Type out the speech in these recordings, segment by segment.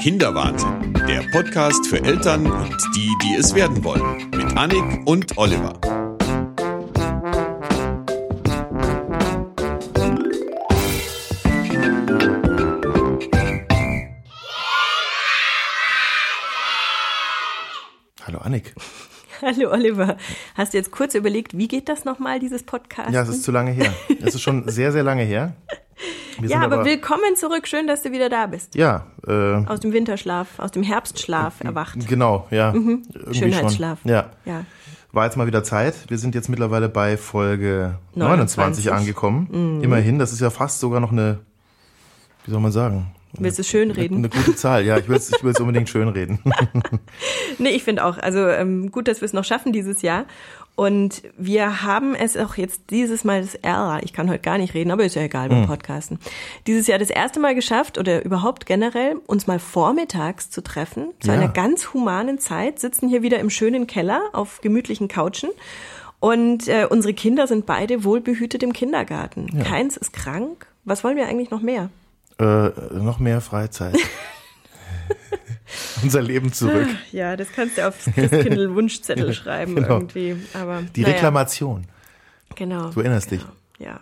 Kinderwahnsinn, der Podcast für Eltern und die, die es werden wollen, mit Annik und Oliver. Hallo Annik. Hallo Oliver. Hast du jetzt kurz überlegt, wie geht das nochmal, dieses Podcast? Ja, es ist zu lange her. Es ist schon sehr, sehr lange her. Wir ja, sind aber, willkommen zurück. Schön, dass du wieder da bist. Ja. Äh, Aus dem Winterschlaf, aus dem Herbstschlaf erwacht. genau, ja. Irgendwie Schönheitsschlaf. Schon. Ja. Ja. War jetzt mal wieder Zeit. Wir sind jetzt mittlerweile bei Folge 29, 29. angekommen. Immerhin, das ist ja fast sogar noch eine, wie soll man sagen? Willst du schön reden? Eine gute Zahl, ja. Ich will es ich will's unbedingt schön reden. Nee, ich finde auch. Also ähm, gut, dass wir es noch schaffen dieses Jahr. Und wir haben es auch jetzt dieses Mal das R. Ich kann heute gar nicht reden, aber ist ja egal beim Podcasten. Dieses Jahr das erste Mal geschafft oder überhaupt generell uns mal vormittags zu treffen zu Ja. einer ganz humanen Zeit. Sitzen hier wieder im schönen Keller auf gemütlichen Couchen. Und äh, unsere Kinder sind beide wohlbehütet im Kindergarten. Keins ist krank. Was wollen wir eigentlich noch mehr? äh, noch mehr Freizeit. Unser Leben zurück. Ja, das kannst du aufs Christkindl Wunschzettel schreiben Genau. irgendwie. Aber Die naja. Reklamation. Genau. Du erinnerst dich. Ja.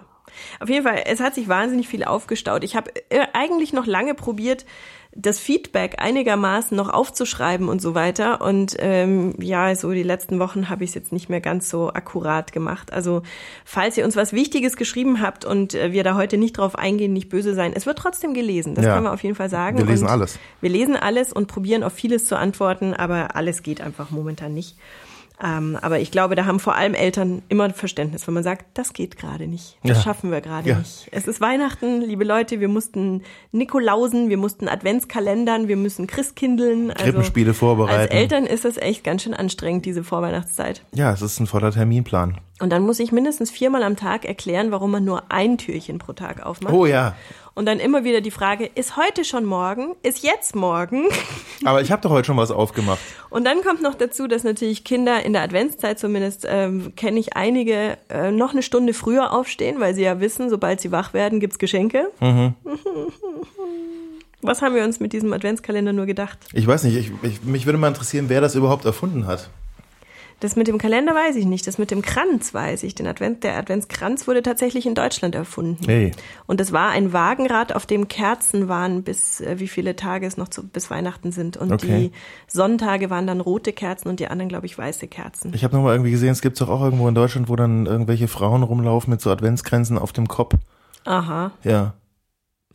Auf jeden Fall, es hat sich wahnsinnig viel aufgestaut. Ich habe äh, eigentlich noch lange probiert, das Feedback einigermaßen noch aufzuschreiben und so weiter. Und ähm, ja, so die letzten Wochen habe ich es jetzt nicht mehr ganz so akkurat gemacht. Also falls ihr uns was Wichtiges geschrieben habt und äh, wir da heute nicht drauf eingehen, nicht böse sein, es wird trotzdem gelesen. Das Ja. können wir auf jeden Fall sagen. Wir lesen und alles. Wir lesen alles und probieren auf vieles zu antworten, aber alles geht einfach momentan nicht. Ähm, aber ich glaube, da haben vor allem Eltern immer Verständnis, wenn man sagt, das geht gerade nicht. Das Ja. schaffen wir gerade Ja. nicht. Es ist Weihnachten, liebe Leute, wir mussten Nikolausen, wir mussten Adventskalendern, wir müssen Christkindeln. Also Krippenspiele vorbereiten. Als Eltern ist das echt ganz schön anstrengend, diese Vorweihnachtszeit. Ja, es ist ein voller Terminplan. Und dann muss ich mindestens viermal am Tag erklären, warum man nur ein Türchen pro Tag aufmacht. Oh ja. Und dann immer wieder die Frage, ist heute schon morgen? Ist jetzt morgen? Aber ich habe doch heute schon was aufgemacht. Und dann kommt noch dazu, dass natürlich Kinder in der Adventszeit zumindest, ähm, kenne ich einige, äh, noch eine Stunde früher aufstehen, weil sie ja wissen, sobald sie wach werden, gibt's Geschenke. Was haben wir uns mit diesem Adventskalender nur gedacht? Ich weiß nicht, ich, ich, mich würde mal interessieren, wer das überhaupt erfunden hat. Das mit dem Kalender weiß ich nicht, das mit dem Kranz weiß ich. Den Advent, der Adventskranz wurde tatsächlich in Deutschland erfunden. Hey. Und es war ein Wagenrad, auf dem Kerzen waren, bis äh, wie viele Tage es noch zu, bis Weihnachten sind. Und Okay. die Sonntage waren dann rote Kerzen und die anderen, glaube ich, weiße Kerzen. Ich habe noch mal irgendwie gesehen, es gibt doch auch irgendwo in Deutschland, wo dann irgendwelche Frauen rumlaufen mit so Adventskränzen auf dem Kopf. Aha. Ja.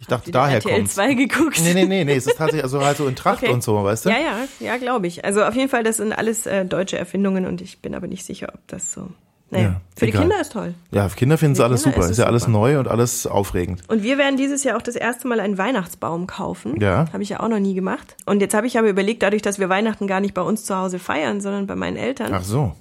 Ich dachte, Die daher RTL kommt's. 2 geguckt. Nee, nee, nee, nee, es ist tatsächlich also halt so in Tracht Okay. und so, weißt du? Ja, ja, ja, glaube ich. Also auf jeden Fall, das sind alles äh, deutsche Erfindungen und ich bin aber nicht sicher, ob das so. Naja, Ja, für die egal. Kinder ist toll. Ja, für Kinder finden es Für alles Kinder super. ist Ist, es ja alles super. neu und alles aufregend. Und wir werden dieses Jahr auch das erste Mal einen Weihnachtsbaum kaufen. Ja. Habe ich ja auch noch nie gemacht. Und jetzt habe ich aber überlegt, dadurch, dass wir Weihnachten gar nicht bei uns zu Hause feiern, sondern bei meinen Eltern. Ach so.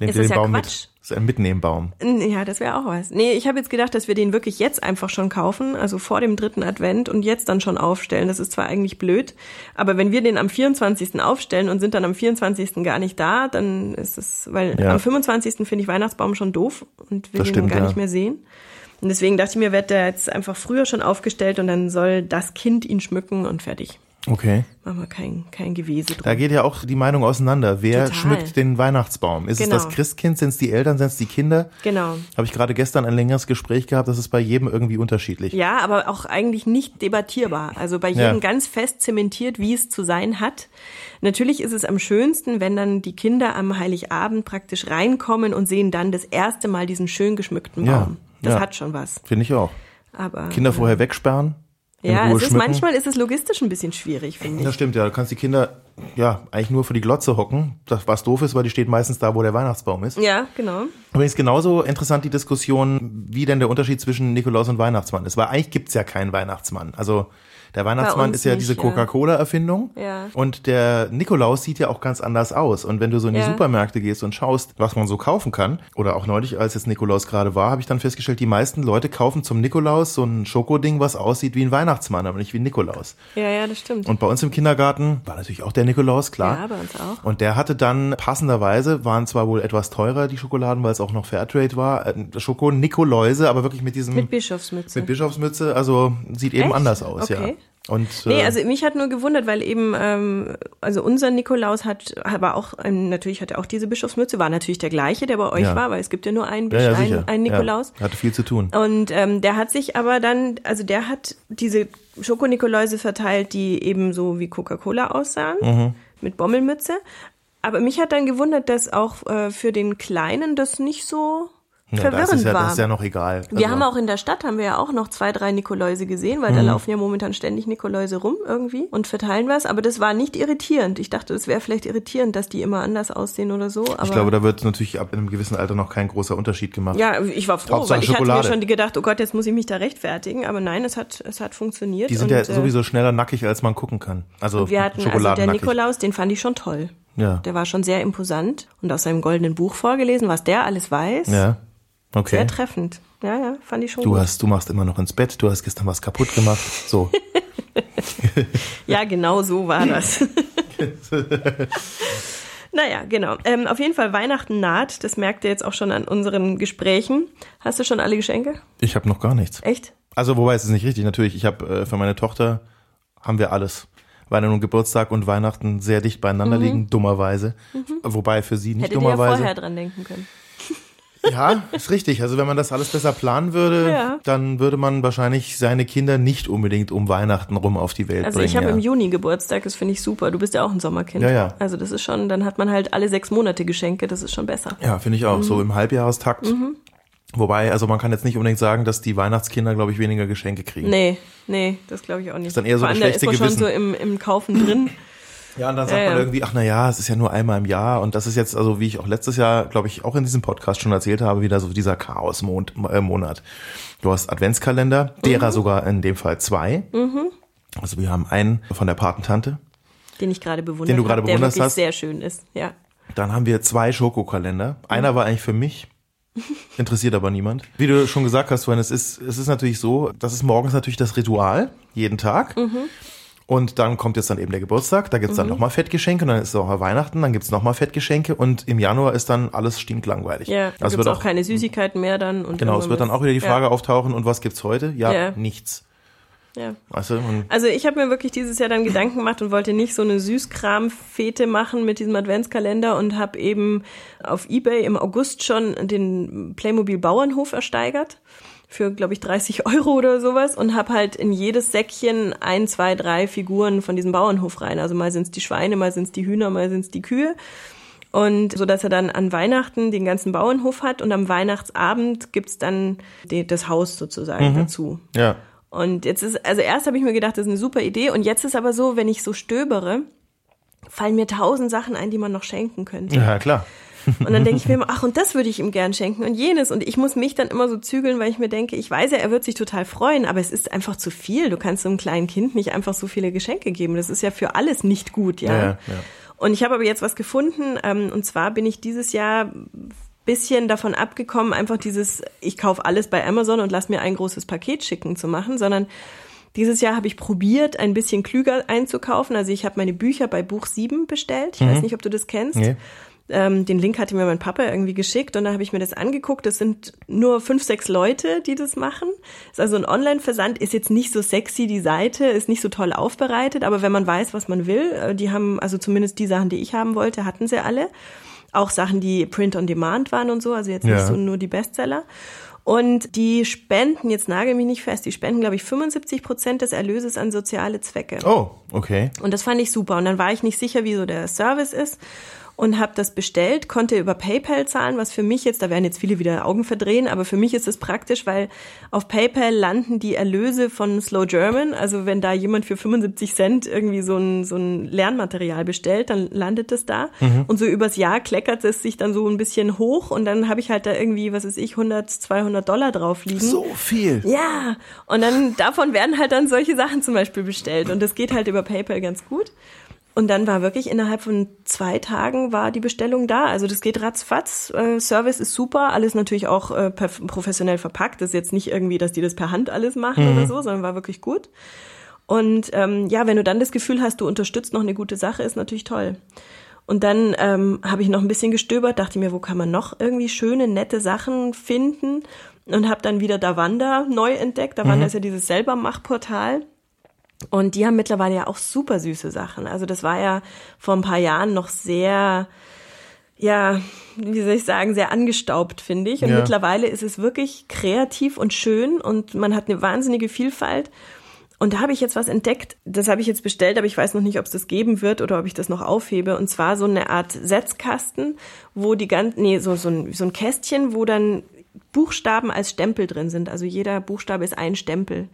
Nehmt Ist ihr den ja Baum Quatsch? mit? Das ist ein Mitnehmbaum. Ja, das wäre auch was. Nee, ich habe jetzt gedacht, dass wir den wirklich jetzt einfach schon kaufen, also vor dem dritten Advent und jetzt dann schon aufstellen. Das ist zwar eigentlich blöd, aber wenn wir den am 24. aufstellen und sind dann am 24. gar nicht da, dann ist es, weil Ja. am 25. finde ich Weihnachtsbaum schon doof und will Das den stimmt, gar ja. nicht mehr sehen. Und deswegen dachte ich mir, wird der jetzt einfach früher schon aufgestellt und dann soll das Kind ihn schmücken und fertig. Okay. Machen wir kein, kein Gewese drum. Da geht ja auch die Meinung auseinander. Wer Total. schmückt den Weihnachtsbaum? Ist Genau. es das Christkind? Sind es die Eltern? Sind es die Kinder? Genau. Habe ich gerade gestern ein längeres Gespräch gehabt, das ist bei jedem irgendwie unterschiedlich. Ja, aber auch eigentlich nicht debattierbar. Also bei Ja. jedem ganz fest zementiert, wie es zu sein hat. Natürlich ist es am schönsten, wenn dann die Kinder am Heiligabend praktisch reinkommen und sehen dann das erste Mal diesen schön geschmückten Ja, Baum. Das ja. hat schon was. Finde ich auch. Aber Kinder vorher wegsperren. Ja, es ist manchmal ist es logistisch ein bisschen schwierig, finde ich. Das stimmt, ja. Du kannst die Kinder ja eigentlich nur für die Glotze hocken. Das, was doof ist, weil die steht meistens da, wo der Weihnachtsbaum ist. Ja, genau. Übrigens genauso interessant die Diskussion, wie denn der Unterschied zwischen Nikolaus und Weihnachtsmann ist. Weil eigentlich gibt's ja keinen Weihnachtsmann. Also der Weihnachtsmann ist ja nicht, diese. Coca-Cola-Erfindung. Ja. Und der Nikolaus sieht ja auch ganz anders aus. Und wenn du so in die Ja. Supermärkte gehst und schaust, was man so kaufen kann, oder auch neulich, als jetzt Nikolaus gerade war, habe ich dann festgestellt, die meisten Leute kaufen zum Nikolaus so ein Schokoding, was aussieht wie ein Weihnachtsmann, aber nicht wie ein Nikolaus. Ja, ja, das stimmt. Und bei uns im Kindergarten war natürlich auch der Nikolaus, klar. Ja, bei uns auch. Und der hatte dann passenderweise, waren zwar wohl etwas teurer, die Schokoladen, weil es auch noch Fairtrade war, äh, Schoko-Nikoläuse, aber wirklich mit diesem, Mit Bischofsmütze. mit Bischofsmütze, also sieht eben Echt? anders aus, okay. ja. Und, Nee, äh, also mich hat nur gewundert, weil eben, ähm, also unser Nikolaus hat, war auch, ähm, natürlich hat er auch diese Bischofsmütze, war natürlich der gleiche, der bei euch Ja. war, weil es gibt ja nur einen, ja, ja, Bisch- sicher. einen, einen Nikolaus. Ja, hatte viel zu tun. Und ähm, der hat sich aber dann, also der hat diese Schokonikoläuse verteilt, die eben so wie Coca-Cola aussahen, Mhm. mit Bommelmütze. Aber mich hat dann gewundert, dass auch äh, für den Kleinen das nicht so Ja, verwirrend das ist ja, war. das ist ja noch egal. wir Also, haben auch in der Stadt, haben wir ja auch noch zwei, drei Nikoläuse gesehen, weil da Mhm. laufen ja momentan ständig Nikoläuse rum irgendwie und verteilen was. Aber das war nicht irritierend. Ich dachte, es wäre vielleicht irritierend, dass die immer anders aussehen oder so. Aber Ich glaube, da wird natürlich ab einem gewissen Alter noch kein großer Unterschied gemacht. ja, ich war froh, Hauptsache weil ich hatte Schokolade. mir schon gedacht, oh Gott, jetzt muss ich mich da rechtfertigen. Aber nein, es hat, es hat funktioniert. Die sind und, ja äh, sowieso schneller nackig, als man gucken kann. Also Wir hatten also der Schokoladennackig. Nikolaus, den fand ich schon toll. Ja. Der war schon sehr imposant und aus seinem goldenen Buch vorgelesen, was der alles weiß. Ja. Okay. Sehr treffend. Ja, ja, fand ich schon Du gut. hast, du machst immer noch ins Bett, du hast gestern was kaputt gemacht. So. Ja, genau so war das. naja, genau. Ähm, auf jeden Fall Weihnachten naht. Das merkt ihr jetzt auch schon an unseren Gesprächen. Hast du schon alle Geschenke? Ich habe noch gar nichts. Echt? Also, wobei es ist nicht richtig. Natürlich, ich habe äh, für meine Tochter haben wir alles. Weihnachten und Geburtstag und Weihnachten sehr dicht beieinander liegen, dummerweise. Wobei für sie nicht Mhm. Hättet ihr ja dummerweise. vorher dran denken können. Ja, ist richtig. Also wenn man das alles besser planen würde, Ja. dann würde man wahrscheinlich seine Kinder nicht unbedingt um Weihnachten rum auf die Welt Also bringen. ich habe ja. im Juni Geburtstag, das finde ich super. Du bist ja auch ein Sommerkind. Ja, ja. Also das ist schon, dann hat man halt alle sechs Monate Geschenke, das ist schon besser. Ja, finde ich auch. So Mhm. im Halbjahrestakt. Wobei, also man kann jetzt nicht unbedingt sagen, dass die Weihnachtskinder, glaube ich, weniger Geschenke kriegen. Nee, nee, das glaube ich auch nicht. Ist dann eher so Vor das allem, da ist man schon Gewissen. so im, im Kaufen drin. Ja, und dann sagt Ja, man irgendwie, ach na ja, es ist ja nur einmal im Jahr und das ist jetzt, also wie ich auch letztes Jahr, glaube ich, auch in diesem Podcast schon erzählt habe, wieder so dieser Chaos-Monat. Äh, du hast Adventskalender, derer Mhm. sogar in dem Fall zwei. Also wir haben einen von der Patentante, Den ich gerade bewundert Den du gerade hab, der bewundert wirklich sehr schön ist. Ja. dann haben wir zwei Schokokalender. Einer war eigentlich für mich, interessiert aber niemand. Wie du schon gesagt hast, Sven, es ist, es ist natürlich so, das ist morgens natürlich das Ritual, jeden Tag. Und dann kommt jetzt dann eben der Geburtstag, da gibt's dann nochmal Fettgeschenke, und dann ist es auch Weihnachten, dann gibt's nochmal Fettgeschenke und im Januar ist dann alles stinklangweilig. Ja, da also gibt's wird auch, keine Süßigkeiten mehr dann. Und Genau, es wird dann auch wieder die Frage auftauchen, und was gibt's heute? Ja, Ja. nichts. Ja, ja. Und Also ich habe mir wirklich dieses Jahr dann Gedanken gemacht und wollte nicht so eine Süßkram-Fete machen mit diesem Adventskalender und habe eben auf Ebay im August schon den Playmobil Bauernhof ersteigert für, glaube ich, 30 Euro oder sowas und habe halt in jedes Säckchen ein, zwei, drei Figuren von diesem Bauernhof rein. Also mal sind's die Schweine, mal sind's die Hühner, mal sind's die Kühe. Und so dass er dann an Weihnachten den ganzen Bauernhof hat und am Weihnachtsabend gibt's dann die, das Haus sozusagen dazu. ja. Und jetzt ist, also erst habe ich mir gedacht, das ist eine super Idee. Und jetzt ist aber so, wenn ich so stöbere, fallen mir tausend Sachen ein, die man noch schenken könnte. Ja, klar. Und dann denke ich mir immer, ach, und das würde ich ihm gern schenken und jenes. Und ich muss mich dann immer so zügeln, weil ich mir denke, ich weiß ja, er wird sich total freuen, aber es ist einfach zu viel. Du kannst so einem kleinen Kind nicht einfach so viele Geschenke geben. Das ist ja für alles nicht gut, ja. Ja, ja. Und ich habe aber jetzt was gefunden, ähm, und zwar bin ich dieses Jahr bisschen davon abgekommen, einfach dieses, ich kaufe alles bei Amazon und lass mir ein großes Paket schicken zu machen, sondern dieses Jahr habe ich probiert, ein bisschen klüger einzukaufen. Also ich habe meine Bücher bei Buch 7 bestellt. Ich weiß nicht, ob du das kennst. Nee. Ähm, den Link hatte mir mein Papa irgendwie geschickt und da habe ich mir das angeguckt. Das sind nur fünf, sechs Leute, die das machen. Ist also ein Online-Versand, ist jetzt nicht so sexy, die Seite ist nicht so toll aufbereitet, aber wenn man weiß, was man will, äh, die haben, also zumindest die Sachen, die ich haben wollte, hatten sie alle. Auch Sachen, die Print on Demand waren und so, also jetzt Ja. nicht so nur die Bestseller. Und die spenden, jetzt nagel mich nicht fest, die spenden, glaube ich, 75 Prozent des Erlöses an soziale Zwecke. Oh, okay. Und das fand ich super. Und dann war ich nicht sicher, wie so der Service ist und habe das bestellt, konnte über PayPal zahlen, was für mich jetzt, da werden jetzt viele wieder Augen verdrehen, aber für mich ist es praktisch, weil auf PayPal landen die Erlöse von Slow German. Also wenn da jemand für 75 Cent irgendwie so ein, so ein Lernmaterial bestellt, dann landet es da. Und so übers Jahr kleckert es sich dann so ein bisschen hoch und dann habe ich halt da irgendwie, was weiß ich, 100, 200 Dollar drauf liegen. So viel. Ja, und dann davon werden halt dann solche Sachen zum Beispiel bestellt und das geht halt über PayPal ganz gut. Und dann war wirklich innerhalb von zwei Tagen war die Bestellung da. Also das geht ratzfatz. Äh, Service ist super, alles natürlich auch äh, professionell verpackt. Das ist jetzt nicht irgendwie, dass die das per Hand alles machen oder so, sondern war wirklich gut. Und ähm, ja, wenn du dann das Gefühl hast, du unterstützt noch eine gute Sache, ist natürlich toll. Und dann ähm, habe ich noch ein bisschen gestöbert, dachte mir, wo kann man noch irgendwie schöne, nette Sachen finden und habe dann wieder Davanda neu entdeckt. Davanda ist ja dieses Selbermachportal. Und die haben mittlerweile ja auch super süße Sachen. Also das war ja vor ein paar Jahren noch sehr, ja, wie soll ich sagen, sehr angestaubt, finde ich. Und Ja. mittlerweile ist es wirklich kreativ und schön und man hat eine wahnsinnige Vielfalt. Und da habe ich jetzt was entdeckt, das habe ich jetzt bestellt, aber ich weiß noch nicht, ob es das geben wird oder ob ich das noch aufhebe. Und zwar so eine Art Setzkasten, wo die ganzen, nee, so, so, ein, so ein Kästchen, wo dann Buchstaben als Stempel drin sind. Also jeder Buchstabe ist ein Stempel.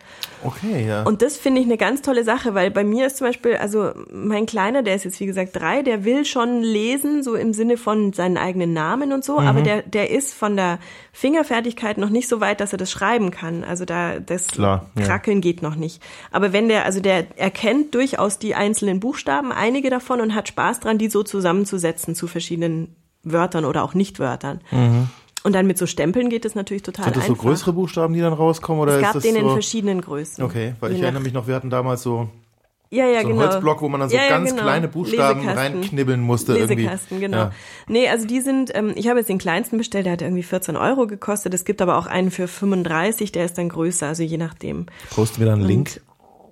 Okay, ja. Und das finde ich eine ganz tolle Sache, weil bei mir ist zum Beispiel, also mein Kleiner, der ist jetzt wie gesagt drei, der will schon lesen, so im Sinne von seinen eigenen Namen und so, Mhm. aber der, der ist von der Fingerfertigkeit noch nicht so weit, dass er das schreiben kann. Also da, das Klar, ja. Krackeln geht noch nicht. Aber wenn der, also der erkennt durchaus die einzelnen Buchstaben, einige davon und hat Spaß dran, die so zusammenzusetzen zu verschiedenen Wörtern oder auch Nichtwörtern. Und dann mit so Stempeln geht es natürlich total. Sind das so einfach. größere Buchstaben, die dann rauskommen? Oder es ist gab das den in so? verschiedenen Größen. Okay, weil Je ich erinnere mich noch, wir hatten damals so, ja, ja, so einen genau. Holzblock, wo man dann so Ja, ganz genau. kleine Buchstaben reinknibbeln musste. Lesekasten, irgendwie. genau. Ja. Nee, also die sind, ähm, ich habe jetzt den kleinsten bestellt, der hat irgendwie 14 Euro gekostet. Es gibt aber auch einen für 35, der ist dann größer, also je nachdem. Posten wir dann einen Link.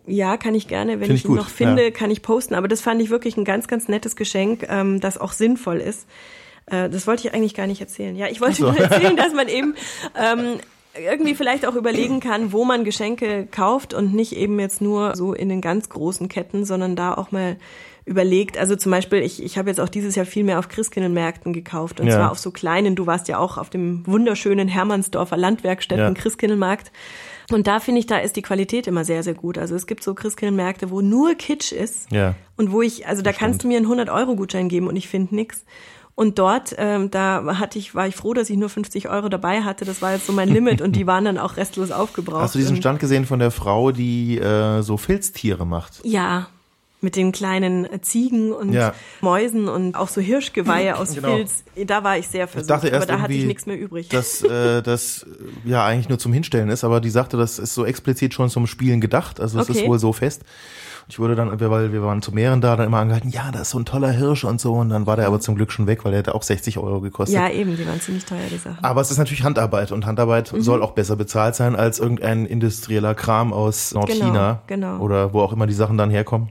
Ja, kann ich gerne, wenn Find ich ich ihn noch finde, ja. kann ich posten. Aber das fand ich wirklich ein ganz, ganz nettes Geschenk, ähm, das auch sinnvoll ist. Äh, das wollte ich eigentlich gar nicht erzählen. Ja, ich wollte so. nur erzählen, dass man eben ähm, irgendwie vielleicht auch überlegen kann, wo man Geschenke kauft und nicht eben jetzt nur so in den ganz großen Ketten, sondern da auch mal überlegt. Also zum Beispiel, ich, ich habe jetzt auch dieses Jahr viel mehr auf Christkindlmärkten gekauft und Ja. zwar auf so kleinen. Du warst ja auch auf dem wunderschönen Hermannsdorfer Landwerkstätten Ja. Christkindlmarkt. Und da finde ich, da ist die Qualität immer sehr, sehr gut. Also es gibt so Christkindlmärkte, wo nur Kitsch ist. Ja. Und wo ich, also da kannst du mir einen 100-Euro-Gutschein geben und ich finde nix. Und dort, ähm, da hatte ich, war ich froh, dass ich nur 50 Euro dabei hatte. Das war jetzt so mein Limit und die waren dann auch restlos aufgebraucht. Hast du diesen Stand gesehen von der Frau, die äh, so Filztiere macht? Ja, mit den kleinen Ziegen und Ja. Mäusen und auch so Hirschgeweihe aus Genau. Filz. Da war ich sehr versucht, erst aber da hatte ich nichts mehr übrig. Dass äh, das ja eigentlich nur zum Hinstellen ist, aber die sagte, das ist so explizit schon zum Spielen gedacht. Also es Okay. ist wohl so fest. Ich wurde dann, weil wir waren zu mehreren da, dann immer angehalten, ja, das ist so ein toller Hirsch und so. Und dann war der aber zum Glück schon weg, weil der hätte auch 60 Euro gekostet. ja, eben, die waren ziemlich teuer, die Sachen. Aber es ist natürlich Handarbeit und Handarbeit Mhm. soll auch besser bezahlt sein als irgendein industrieller Kram aus Nordchina Genau, genau. oder wo auch immer die Sachen dann herkommen.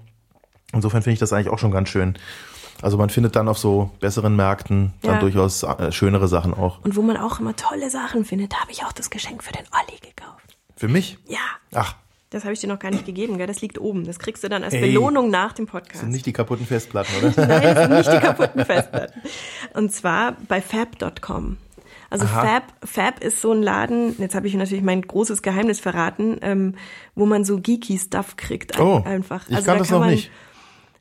Insofern finde ich das eigentlich auch schon ganz schön. Also man findet dann auf so besseren Märkten dann Ja. durchaus äh, schönere Sachen auch. Und wo man auch immer tolle Sachen findet, da habe ich auch das Geschenk für den Olli gekauft. Für mich? Ja, Ach, das habe ich dir noch gar nicht gegeben, gell? Das liegt oben. Das kriegst du dann als Ey. Belohnung nach dem Podcast. sind nicht die kaputten Festplatten, oder? Nein, das sind nicht die kaputten Festplatten. Und zwar bei fab.com. Also Aha. Fab, Fab ist so ein Laden, jetzt habe ich natürlich mein großes Geheimnis verraten, ähm, wo man so geeky Stuff kriegt ein- Oh, einfach. ich also kann da das noch man, nicht.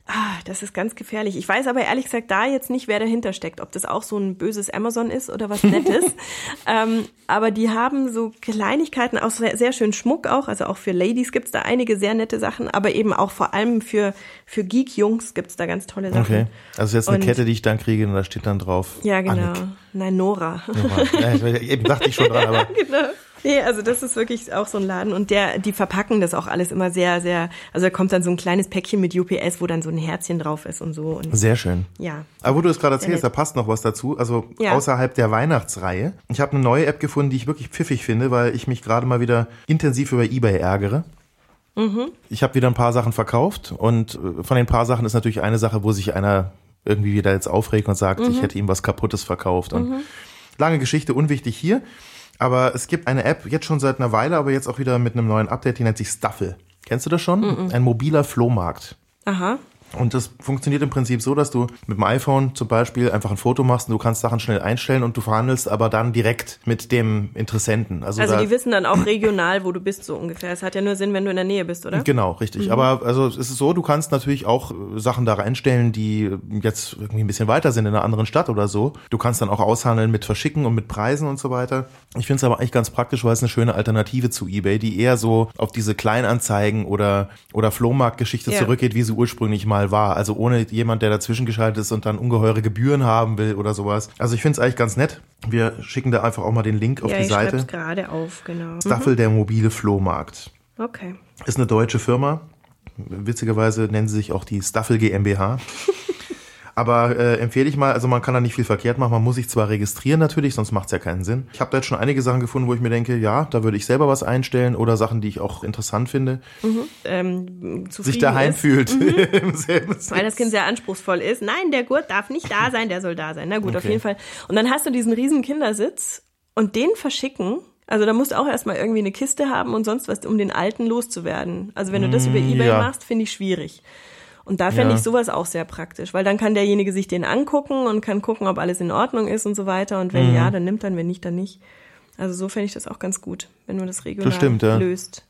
Ah, das ist ganz gefährlich. Ich weiß aber ehrlich gesagt da jetzt nicht, wer dahinter steckt. Ob das auch so ein böses Amazon ist oder was Nettes. ähm, aber die haben so Kleinigkeiten, auch sehr, sehr schön Schmuck auch. Also auch für Ladies gibt's da einige sehr nette Sachen. Aber eben auch vor allem für, für Geek-Jungs gibt's da ganz tolle Sachen. Okay. Also jetzt eine Und- Kette, die ich dann kriege und da steht dann drauf. Ja, genau. Annik. Nein, Nora. Ja, ich- eben dachte ich schon dran, aber genau. Nee, also das ist wirklich auch so ein Laden und der, die verpacken das auch alles immer sehr, sehr, also da kommt dann so ein kleines Päckchen mit UPS, wo dann so ein Herzchen drauf ist und so und sehr schön. ja. Aber wo du es gerade erzählst, da passt noch was dazu. Also Ja. außerhalb der Weihnachtsreihe. Ich habe eine neue App gefunden, die ich wirklich pfiffig finde, weil ich mich gerade mal wieder intensiv über Ebay ärgere. Mhm. Ich habe wieder ein paar Sachen verkauft und äh, von den paar Sachen ist natürlich eine Sache, wo sich einer irgendwie wieder jetzt aufregt und sagt, Mhm. ich hätte ihm was Kaputtes verkauft. Und lange Geschichte, unwichtig hier. Aber es gibt eine App, jetzt schon seit einer Weile, aber jetzt auch wieder mit einem neuen Update, die nennt sich Staffel. Kennst du das schon? Mhm. Ein mobiler Flohmarkt. Aha. Und das funktioniert im Prinzip so, dass du mit dem iPhone zum Beispiel einfach ein Foto machst und du kannst Sachen schnell einstellen und du verhandelst aber dann direkt mit dem Interessenten. Also, Also die wissen dann auch regional, wo du bist, so ungefähr. Es hat ja nur Sinn, wenn du in der Nähe bist, oder? Genau, richtig. Aber also es ist so, du kannst natürlich auch äh, Sachen da reinstellen, die jetzt irgendwie ein bisschen weiter sind in einer anderen Stadt oder so. Du kannst dann auch aushandeln mit Verschicken und mit Preisen und so weiter. Ich finde es aber eigentlich ganz praktisch, weil es eine schöne Alternative zu eBay, die eher so auf diese Kleinanzeigen oder oder Flohmarktgeschichte Ja. zurückgeht, wie sie ursprünglich mal war. Also ohne jemand, der dazwischen geschaltet ist und dann ungeheure Gebühren haben will oder sowas. Also ich finde es eigentlich ganz nett. Wir schicken da einfach auch mal den Link auf ja, die ich Seite. gerade auf, genau. Staffel der mobile Flohmarkt. Okay. Ist eine deutsche Firma. Witzigerweise nennen sie sich auch die Staffel GmbH. Aber äh, empfehle ich mal, also man kann da nicht viel verkehrt machen. Man muss sich zwar registrieren natürlich, sonst macht es ja keinen Sinn. Ich habe da jetzt schon einige Sachen gefunden, wo ich mir denke, ja, da würde ich selber was einstellen oder Sachen, die ich auch interessant finde. Ähm, Sich daheim ist. fühlt. Im selben Sitz. Weil das Kind sehr anspruchsvoll ist. Nein, der Gurt darf nicht da sein, der soll da sein. Na gut, auf Okay. jeden Fall. Und dann hast du diesen riesen Kindersitz und den verschicken. Also da musst du auch erstmal irgendwie eine Kiste haben und sonst was, um den alten loszuwerden. Also wenn du das über Ebay ja. machst, finde ich schwierig. Und da fände Ja. ich sowas auch sehr praktisch, weil dann kann derjenige sich den angucken und kann gucken, ob alles in Ordnung ist und so weiter. Und Mhm. wenn ja, dann nimmt dann, wenn nicht, dann nicht. Also so fände ich das auch ganz gut, wenn man das regional stimmt, ja. löst.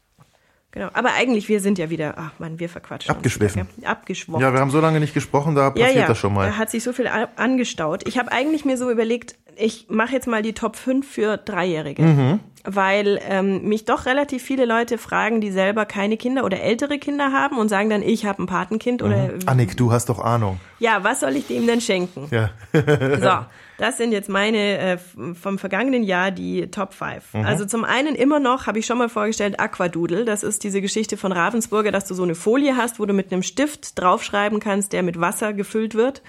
Genau. Aber eigentlich, wir sind ja wieder, ach man, wir verquatschen. Abgeschwiffen. Abgeschwoffen. Ja, wir haben so lange nicht gesprochen, da passiert das schon mal. Da hat sich so viel angestaut. Ich habe eigentlich mir so überlegt, ich mache jetzt mal die Top 5 für Dreijährige. Mhm. Weil ähm, mich doch relativ viele Leute fragen, die selber keine Kinder oder ältere Kinder haben und sagen dann, ich habe ein Patenkind oder Annik, du hast doch Ahnung. ja, was soll ich dem denn schenken? Ja. So, das sind jetzt meine äh, vom vergangenen Jahr die Top 5. Also zum einen immer noch, habe ich schon mal vorgestellt, Aquadoodle. Das ist diese Geschichte von Ravensburger, dass du so eine Folie hast, wo du mit einem Stift draufschreiben kannst, der mit Wasser gefüllt wird.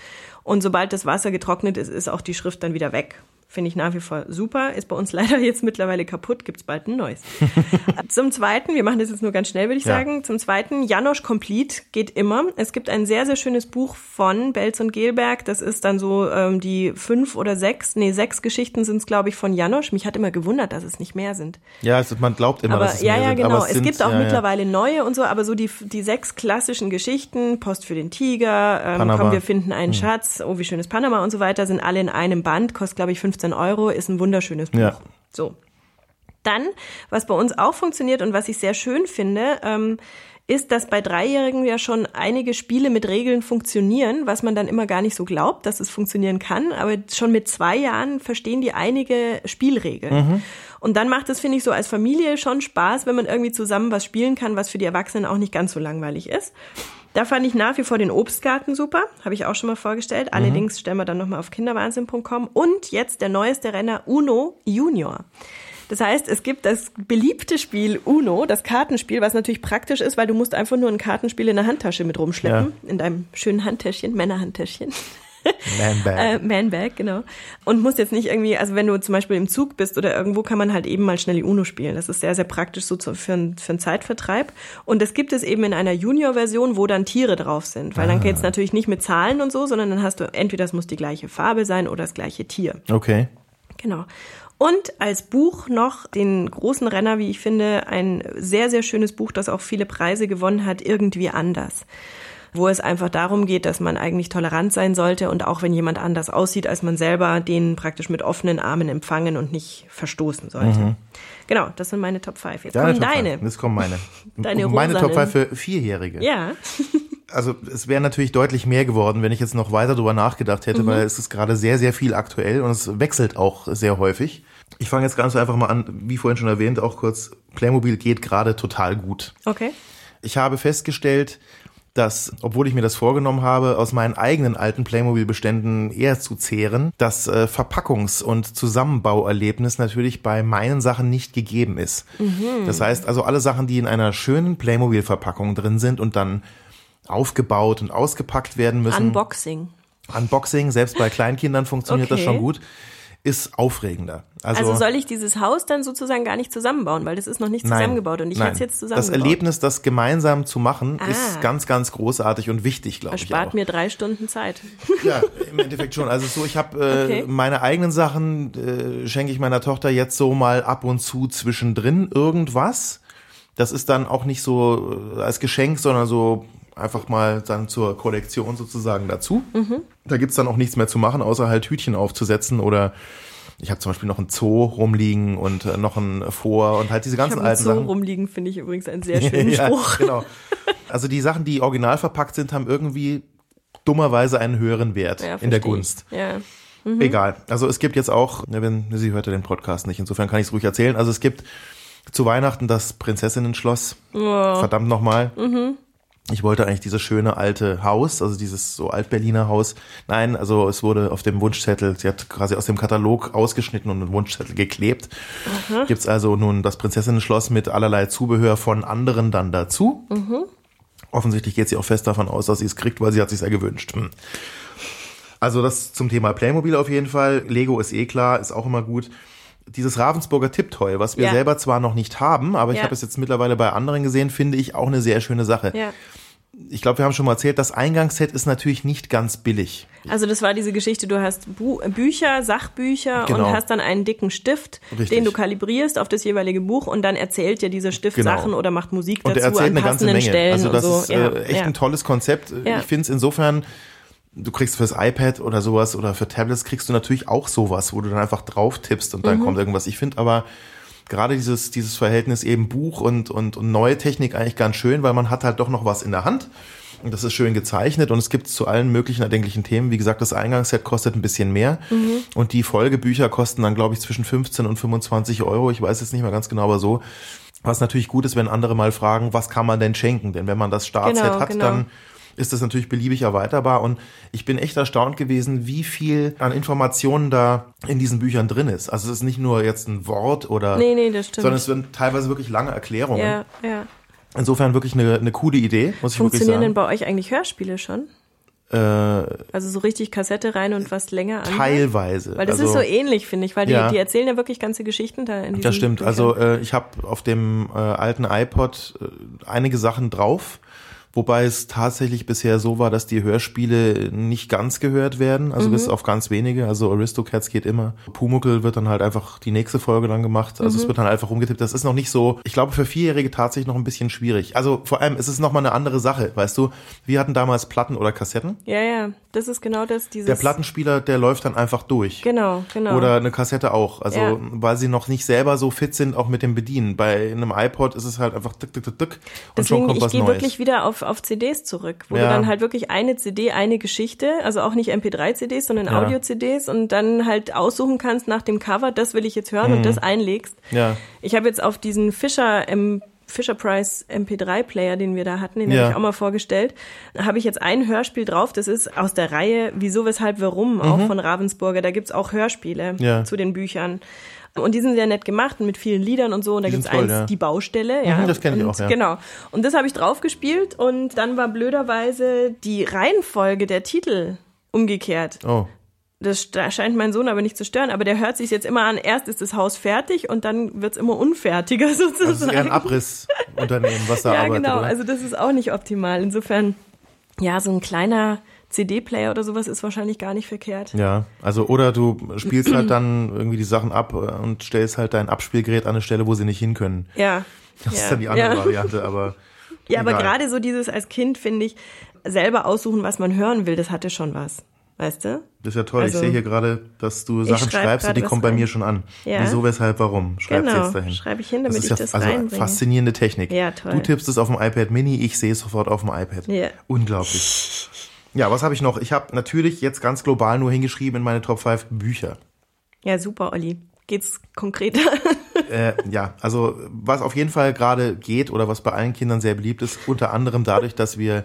Und sobald das Wasser getrocknet ist, ist auch die Schrift dann wieder weg. Finde ich nach wie vor super. Ist bei uns leider jetzt mittlerweile kaputt. Gibt's bald ein neues. Zum Zweiten, wir machen das jetzt nur ganz schnell, würde ich Ja. sagen. Zum Zweiten, Janosch Complete geht immer. Es gibt ein sehr, sehr schönes Buch von Belz und Gelberg. Das ist dann so ähm, die fünf oder sechs, nee, sechs Geschichten sind es, glaube ich, von Janosch. Mich hat immer gewundert, dass es nicht mehr sind. Ja, es, man glaubt immer, Aber dass es ja, mehr ja, sind, genau. aber Es, sind, gibt auch ja, ja. mittlerweile neue und so, aber so die, die sechs klassischen Geschichten, Post für den Tiger, ähm. Hm. komm, wir finden einen Schatz, oh, wie schön ist Panama und so weiter, sind alle in einem Band, kostet, glaube ich, 15 Euro, ist ein wunderschönes Buch. Ja. So. Dann, was bei uns auch funktioniert und was ich sehr schön finde, ähm, ist, dass bei Dreijährigen ja schon einige Spiele mit Regeln funktionieren, was man dann immer gar nicht so glaubt, dass es funktionieren kann. Aber schon mit zwei Jahren verstehen die einige Spielregeln. Und dann macht es, finde ich, so als Familie schon Spaß, wenn man irgendwie zusammen was spielen kann, was für die Erwachsenen auch nicht ganz so langweilig ist. Da fand ich nach wie vor den Obstgarten super, habe ich auch schon mal vorgestellt. Allerdings stellen wir dann nochmal auf kinderwahnsinn.com. Und jetzt der neueste Renner Uno Junior. Das heißt, es gibt das beliebte Spiel Uno, das Kartenspiel, was natürlich praktisch ist, weil du musst einfach nur ein Kartenspiel in der Handtasche mit rumschleppen, in deinem schönen Handtäschchen, Männerhandtäschchen. Man-Bag. Äh, Manbag, genau. Und musst jetzt nicht irgendwie, also wenn du zum Beispiel im Zug bist oder irgendwo, kann man halt eben mal schnell die Uno spielen. Das ist sehr, sehr praktisch so zu, für, ein- für einen Zeitvertreib. Und das gibt es eben in einer Junior-Version, wo dann Tiere drauf sind. Weil dann geht's natürlich nicht mit Zahlen und so, sondern dann hast du entweder es muss die gleiche Farbe sein oder das gleiche Tier. Okay. Genau. Und als Buch noch den großen Renner, wie ich finde, ein sehr, sehr schönes Buch, das auch viele Preise gewonnen hat, irgendwie anders. Wo es einfach darum geht, dass man eigentlich tolerant sein sollte und auch wenn jemand anders aussieht als man selber, den praktisch mit offenen Armen empfangen und nicht verstoßen sollte. Genau, das sind meine Top 5. Jetzt Deine kommen Top deine. Five. Jetzt kommen meine. Deine meine Top rosanen. 5 für Vierjährige. Ja, Also es wäre natürlich deutlich mehr geworden, wenn ich jetzt noch weiter drüber nachgedacht hätte, Mhm. weil es ist gerade sehr, sehr viel aktuell und es wechselt auch sehr häufig. Ich fange jetzt ganz einfach mal an, wie vorhin schon erwähnt, auch kurz, Playmobil geht gerade total gut. okay. Ich habe festgestellt, dass, obwohl ich mir das vorgenommen habe, aus meinen eigenen alten Playmobil-Beständen eher zu zehren, das äh, Verpackungs- und Zusammenbauerlebnis natürlich bei meinen Sachen nicht gegeben ist. Das heißt also alle Sachen, die in einer schönen Playmobil-Verpackung drin sind und dann aufgebaut und ausgepackt werden müssen. Unboxing. Unboxing, selbst bei Kleinkindern funktioniert das Okay. schon gut, ist aufregender. Also soll ich dieses Haus dann sozusagen gar nicht zusammenbauen, weil das ist noch nicht Nein, zusammengebaut und ich nein. hätte es jetzt Das zusammengebaut. Erlebnis, das gemeinsam zu machen, Ah. ist ganz, ganz großartig und wichtig, glaube ich. Erspart mir drei Stunden Zeit. Ja, im Endeffekt schon. Also so, ich habe äh, Okay. meine eigenen Sachen, äh, schenke ich meiner Tochter jetzt so mal ab und zu zwischendrin irgendwas. Das ist dann auch nicht so äh, als Geschenk, sondern so einfach mal dann zur Kollektion sozusagen dazu. Mhm. Da gibt's dann auch nichts mehr zu machen, außer halt Hütchen aufzusetzen oder ich habe zum Beispiel noch ein Zoo rumliegen und äh, noch ein Vor und halt diese Ich ganzen einen alten Zoo Sachen. rumliegen, finde ich übrigens einen sehr schönen ja, Spruch. genau. Also die Sachen, die original verpackt sind, haben irgendwie dummerweise einen höheren Wert Ja, in der Gunst. ich. Ja. Egal. Also es gibt jetzt auch, wenn sie hört ja den Podcast nicht, insofern kann ich es ruhig erzählen. Also es gibt zu Weihnachten das Prinzessinnen-Schloss. Verdammt nochmal. Ich wollte eigentlich dieses schöne alte Haus, also dieses so Alt-Berliner Haus. Nein, also es wurde auf dem Wunschzettel, sie hat quasi aus dem Katalog ausgeschnitten und einen Wunschzettel geklebt. Gibt's also nun das Prinzessinnen-Schloss mit allerlei Zubehör von anderen dann dazu. Offensichtlich geht sie auch fest davon aus, dass sie es kriegt, weil sie hat sich ja gewünscht. Hm. Also das zum Thema Playmobil auf jeden Fall. Lego ist eh klar, ist auch immer gut. Dieses Ravensburger Tipptoy, was wir Ja. selber zwar noch nicht haben, aber ich Ja. habe es jetzt mittlerweile bei anderen gesehen, finde ich auch eine sehr schöne Sache. Ja. Ich glaube, wir haben schon mal erzählt, das Eingangsset ist natürlich nicht ganz billig. Also das war diese Geschichte, du hast Bu Bücher, Sachbücher Genau. und hast dann einen dicken Stift, Richtig. den du kalibrierst auf das jeweilige Buch und dann erzählt dir dieser Stift Genau. Sachen oder macht Musik Und dazu er erzählt an eine ganze Menge. Stellen also das so. ist äh, echt ja. ein tolles Konzept. Ja. Ich finde es insofern, du kriegst fürs iPad oder sowas oder für Tablets kriegst du natürlich auch sowas, wo du dann einfach drauf tippst und Mhm. dann kommt irgendwas. Ich finde aber gerade dieses, dieses Verhältnis eben Buch und, und, und neue Technik eigentlich ganz schön, weil man hat halt doch noch was in der Hand. Und das ist schön gezeichnet und es gibt zu allen möglichen erdenklichen Themen. Wie gesagt, das Eingangsset kostet ein bisschen mehr Mhm. und die Folgebücher kosten dann, glaube ich, zwischen 15 und 25 Euro. Ich weiß jetzt nicht mehr ganz genau, aber so. Was natürlich gut ist, wenn andere mal fragen, was kann man denn schenken? Denn wenn man das Startset Genau, hat, genau. dann ist das natürlich beliebig erweiterbar. Und ich bin echt erstaunt gewesen, wie viel an Informationen da in diesen Büchern drin ist. Also es ist nicht nur jetzt ein Wort oder, Nee, nee, das stimmt. sondern es sind teilweise wirklich lange Erklärungen. ja, ja. Insofern wirklich eine, eine coole Idee, muss ich wirklich Funktionieren denn sagen. bei euch eigentlich Hörspiele schon? Äh, Also so richtig Kassette rein und was länger an? teilweise. Weil das also, ist so ähnlich, finde ich, weil die, Ja. die erzählen ja wirklich ganze Geschichten da in Das stimmt. Büchern. Also äh, ich habe auf dem äh, alten iPod äh, einige Sachen drauf, wobei es tatsächlich bisher so war, dass die Hörspiele nicht ganz gehört werden, also Mhm. bis auf ganz wenige. Also Aristocats geht immer. Pumuckl wird dann halt einfach die nächste Folge dann gemacht. Also Mhm. es wird dann einfach umgetippt. Das ist noch nicht so, ich glaube für Vierjährige tatsächlich noch ein bisschen schwierig. Also vor allem ist es noch mal eine andere Sache, weißt du. Wir hatten damals Platten oder Kassetten. ja, ja, das ist genau das. Dieses, Der Plattenspieler, der läuft dann einfach durch. Genau, genau. Oder eine Kassette auch. Also, Ja. weil sie noch nicht selber so fit sind, auch mit dem Bedienen. Bei einem iPod ist es halt einfach tick, tick, tick, tick. Und schon Deswegen, kommt ich was gehe Neues. wirklich wieder auf, auf CDs zurück, wo Ja. du dann halt wirklich eine CD, eine Geschichte, also auch nicht MP3-CDs, sondern Ja. Audio-CDs und dann halt aussuchen kannst nach dem Cover, das will ich jetzt hören und das einlegst. Mhm. Ja. Ich habe jetzt auf diesen Fischer M Fisher Price MP3-Player, den wir da hatten, den Ja. habe ich auch mal vorgestellt, habe ich jetzt ein Hörspiel drauf, das ist aus der Reihe Wieso, Weshalb, Warum, auch von Ravensburger. Da gibt's auch Hörspiele Mhm. Ja. zu den Büchern. Und die sind sehr nett gemacht mit vielen Liedern und so. Und da sind toll, eins, ja. die Baustelle. Ja. Mhm, das kenn ich und, auch, ja. Genau. Und das habe ich drauf gespielt und dann war blöderweise die Reihenfolge der Titel umgekehrt. Oh. Das scheint mein Sohn aber nicht zu stören, aber der hört sich jetzt immer an, erst ist das Haus fertig und dann wird's immer unfertiger sozusagen. Das ist eher ein Abrissunternehmen, was da ja, arbeitet. genau. Oder? Also das ist auch nicht optimal. Insofern, ja, so ein kleiner CD-Player oder sowas ist wahrscheinlich gar nicht verkehrt. ja, also oder du spielst halt dann irgendwie die Sachen ab äh, und stellst halt dein Abspielgerät an eine Stelle, wo sie nicht hin können. Ja. Das ja. ist dann die andere ja. Variante, aber Ja, aber egal. gerade so dieses als Kind, finde ich, selber aussuchen, was man hören will, das hatte schon was. Weißt du? Das ist ja toll. Also- ich sehe hier gerade, dass du Sachen schreib schreibst und die kommen bei mir schon an. Ja. Wieso, weshalb, warum? Schreibst Genau, jetzt dahin. schreibe ich hin, damit ist ich ja, das also reinbringe. faszinierende Technik. Ja, toll. Du tippst es auf dem iPad Mini, ich sehe es sofort auf dem iPad. Ja. Unglaublich. Ja, was habe ich noch? Ich habe natürlich jetzt ganz global nur hingeschrieben in meine Top 5 Bücher. Ja, super, Olli. Geht's konkreter? Äh, ja, also was auf jeden Fall gerade geht oder was bei allen Kindern sehr beliebt ist, unter anderem dadurch, dass wir,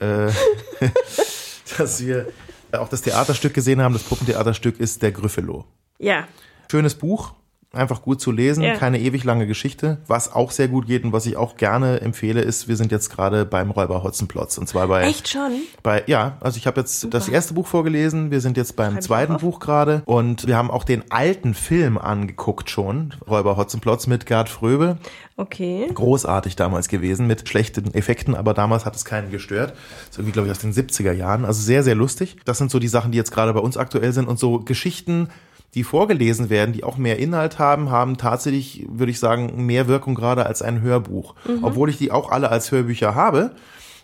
äh, dass wir auch das Theaterstück gesehen haben. Das Puppentheaterstück ist der Gryffalo. ja. Schönes Buch, einfach gut zu lesen, Ja. keine ewig lange Geschichte. Was auch sehr gut geht und was ich auch gerne empfehle, ist, wir sind jetzt gerade beim Räuber Hotzenplotz und zwar bei Echt schon? bei, ja, also ich habe jetzt das erste Buch vorgelesen, wir sind jetzt beim Schreib zweiten. Buch gerade und wir haben auch den alten Film angeguckt schon, Räuber Hotzenplotz mit Gerd Fröbe. Okay. Großartig damals gewesen, mit schlechten Effekten, aber damals hat es keinen gestört. ist irgendwie, glaube ich, aus den 70er Jahren, also sehr, sehr lustig. Das sind so die Sachen, die jetzt gerade bei uns aktuell sind und so Geschichten, die vorgelesen werden, die auch mehr Inhalt haben, haben tatsächlich, würde ich sagen, mehr Wirkung gerade als ein Hörbuch. Mhm. Obwohl ich die auch alle als Hörbücher habe.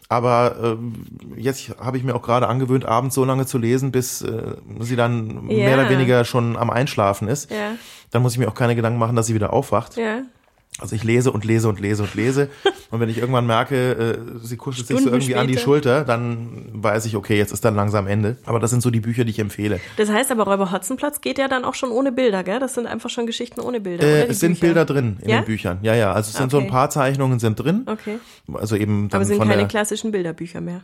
Aber ähm, jetzt habe ich mir auch gerade angewöhnt, abends so lange zu lesen, bis äh, sie dann mehr Ja. oder weniger schon am Einschlafen ist. Ja. Dann muss ich mir auch keine Gedanken machen, dass sie wieder aufwacht. Ja. Also ich lese und lese und lese und lese. Und wenn ich irgendwann merke, äh, sie kuschelt sich so Stunden irgendwie an die später. Schulter, dann weiß ich, okay, jetzt ist dann langsam Ende. Aber das sind so die Bücher, die ich empfehle. Das heißt aber, Räuber Hotzenplatz geht ja dann auch schon ohne Bilder, gell? Das sind einfach schon Geschichten ohne Bilder. Äh, es sind Bücher? Bilder drin in Ja? den Büchern. Ja, ja. Also es sind so ein Okay. paar Zeichnungen sind drin. Okay. Also eben dann Aber sind von keine der, klassischen Bilderbücher mehr.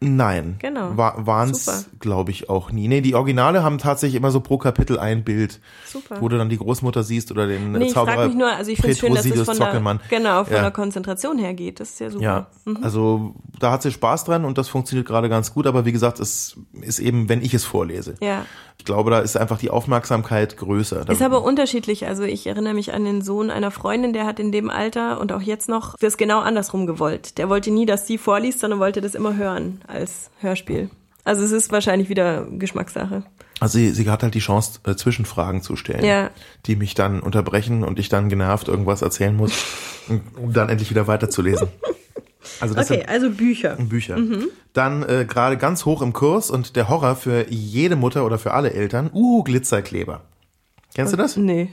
Nein. Genau. War, waren es, glaube ich, auch nie. Nee, die Originale haben tatsächlich immer so pro Kapitel ein Bild, Super. wo du dann die Großmutter siehst oder den Nee, ich Zauberer frage mich nur, also ich finde es schön, dass es von der, genau, von Ja. der Konzentration her geht. Das ist ja super. Ja, also da hat sie Spaß dran und das funktioniert gerade ganz gut, aber wie gesagt, es ist eben, wenn ich es vorlese. Ja. Ich glaube, da ist einfach die Aufmerksamkeit größer. Ist aber unterschiedlich. Also ich erinnere mich an den Sohn einer Freundin, der hat in dem Alter und auch jetzt noch das genau andersrum gewollt. Der wollte nie, dass sie vorliest, sondern wollte das immer hören als Hörspiel. Also es ist wahrscheinlich wieder Geschmackssache. Also sie, sie hat halt die Chance, äh, Zwischenfragen zu stellen, Ja. die mich dann unterbrechen und ich dann genervt irgendwas erzählen muss, um dann endlich wieder weiterzulesen. Also Okay, also Bücher. Bücher. Dann äh, gerade ganz hoch im Kurs und der Horror für jede Mutter oder für alle Eltern, Uhu Glitzerkleber. Kennst du das? Nee.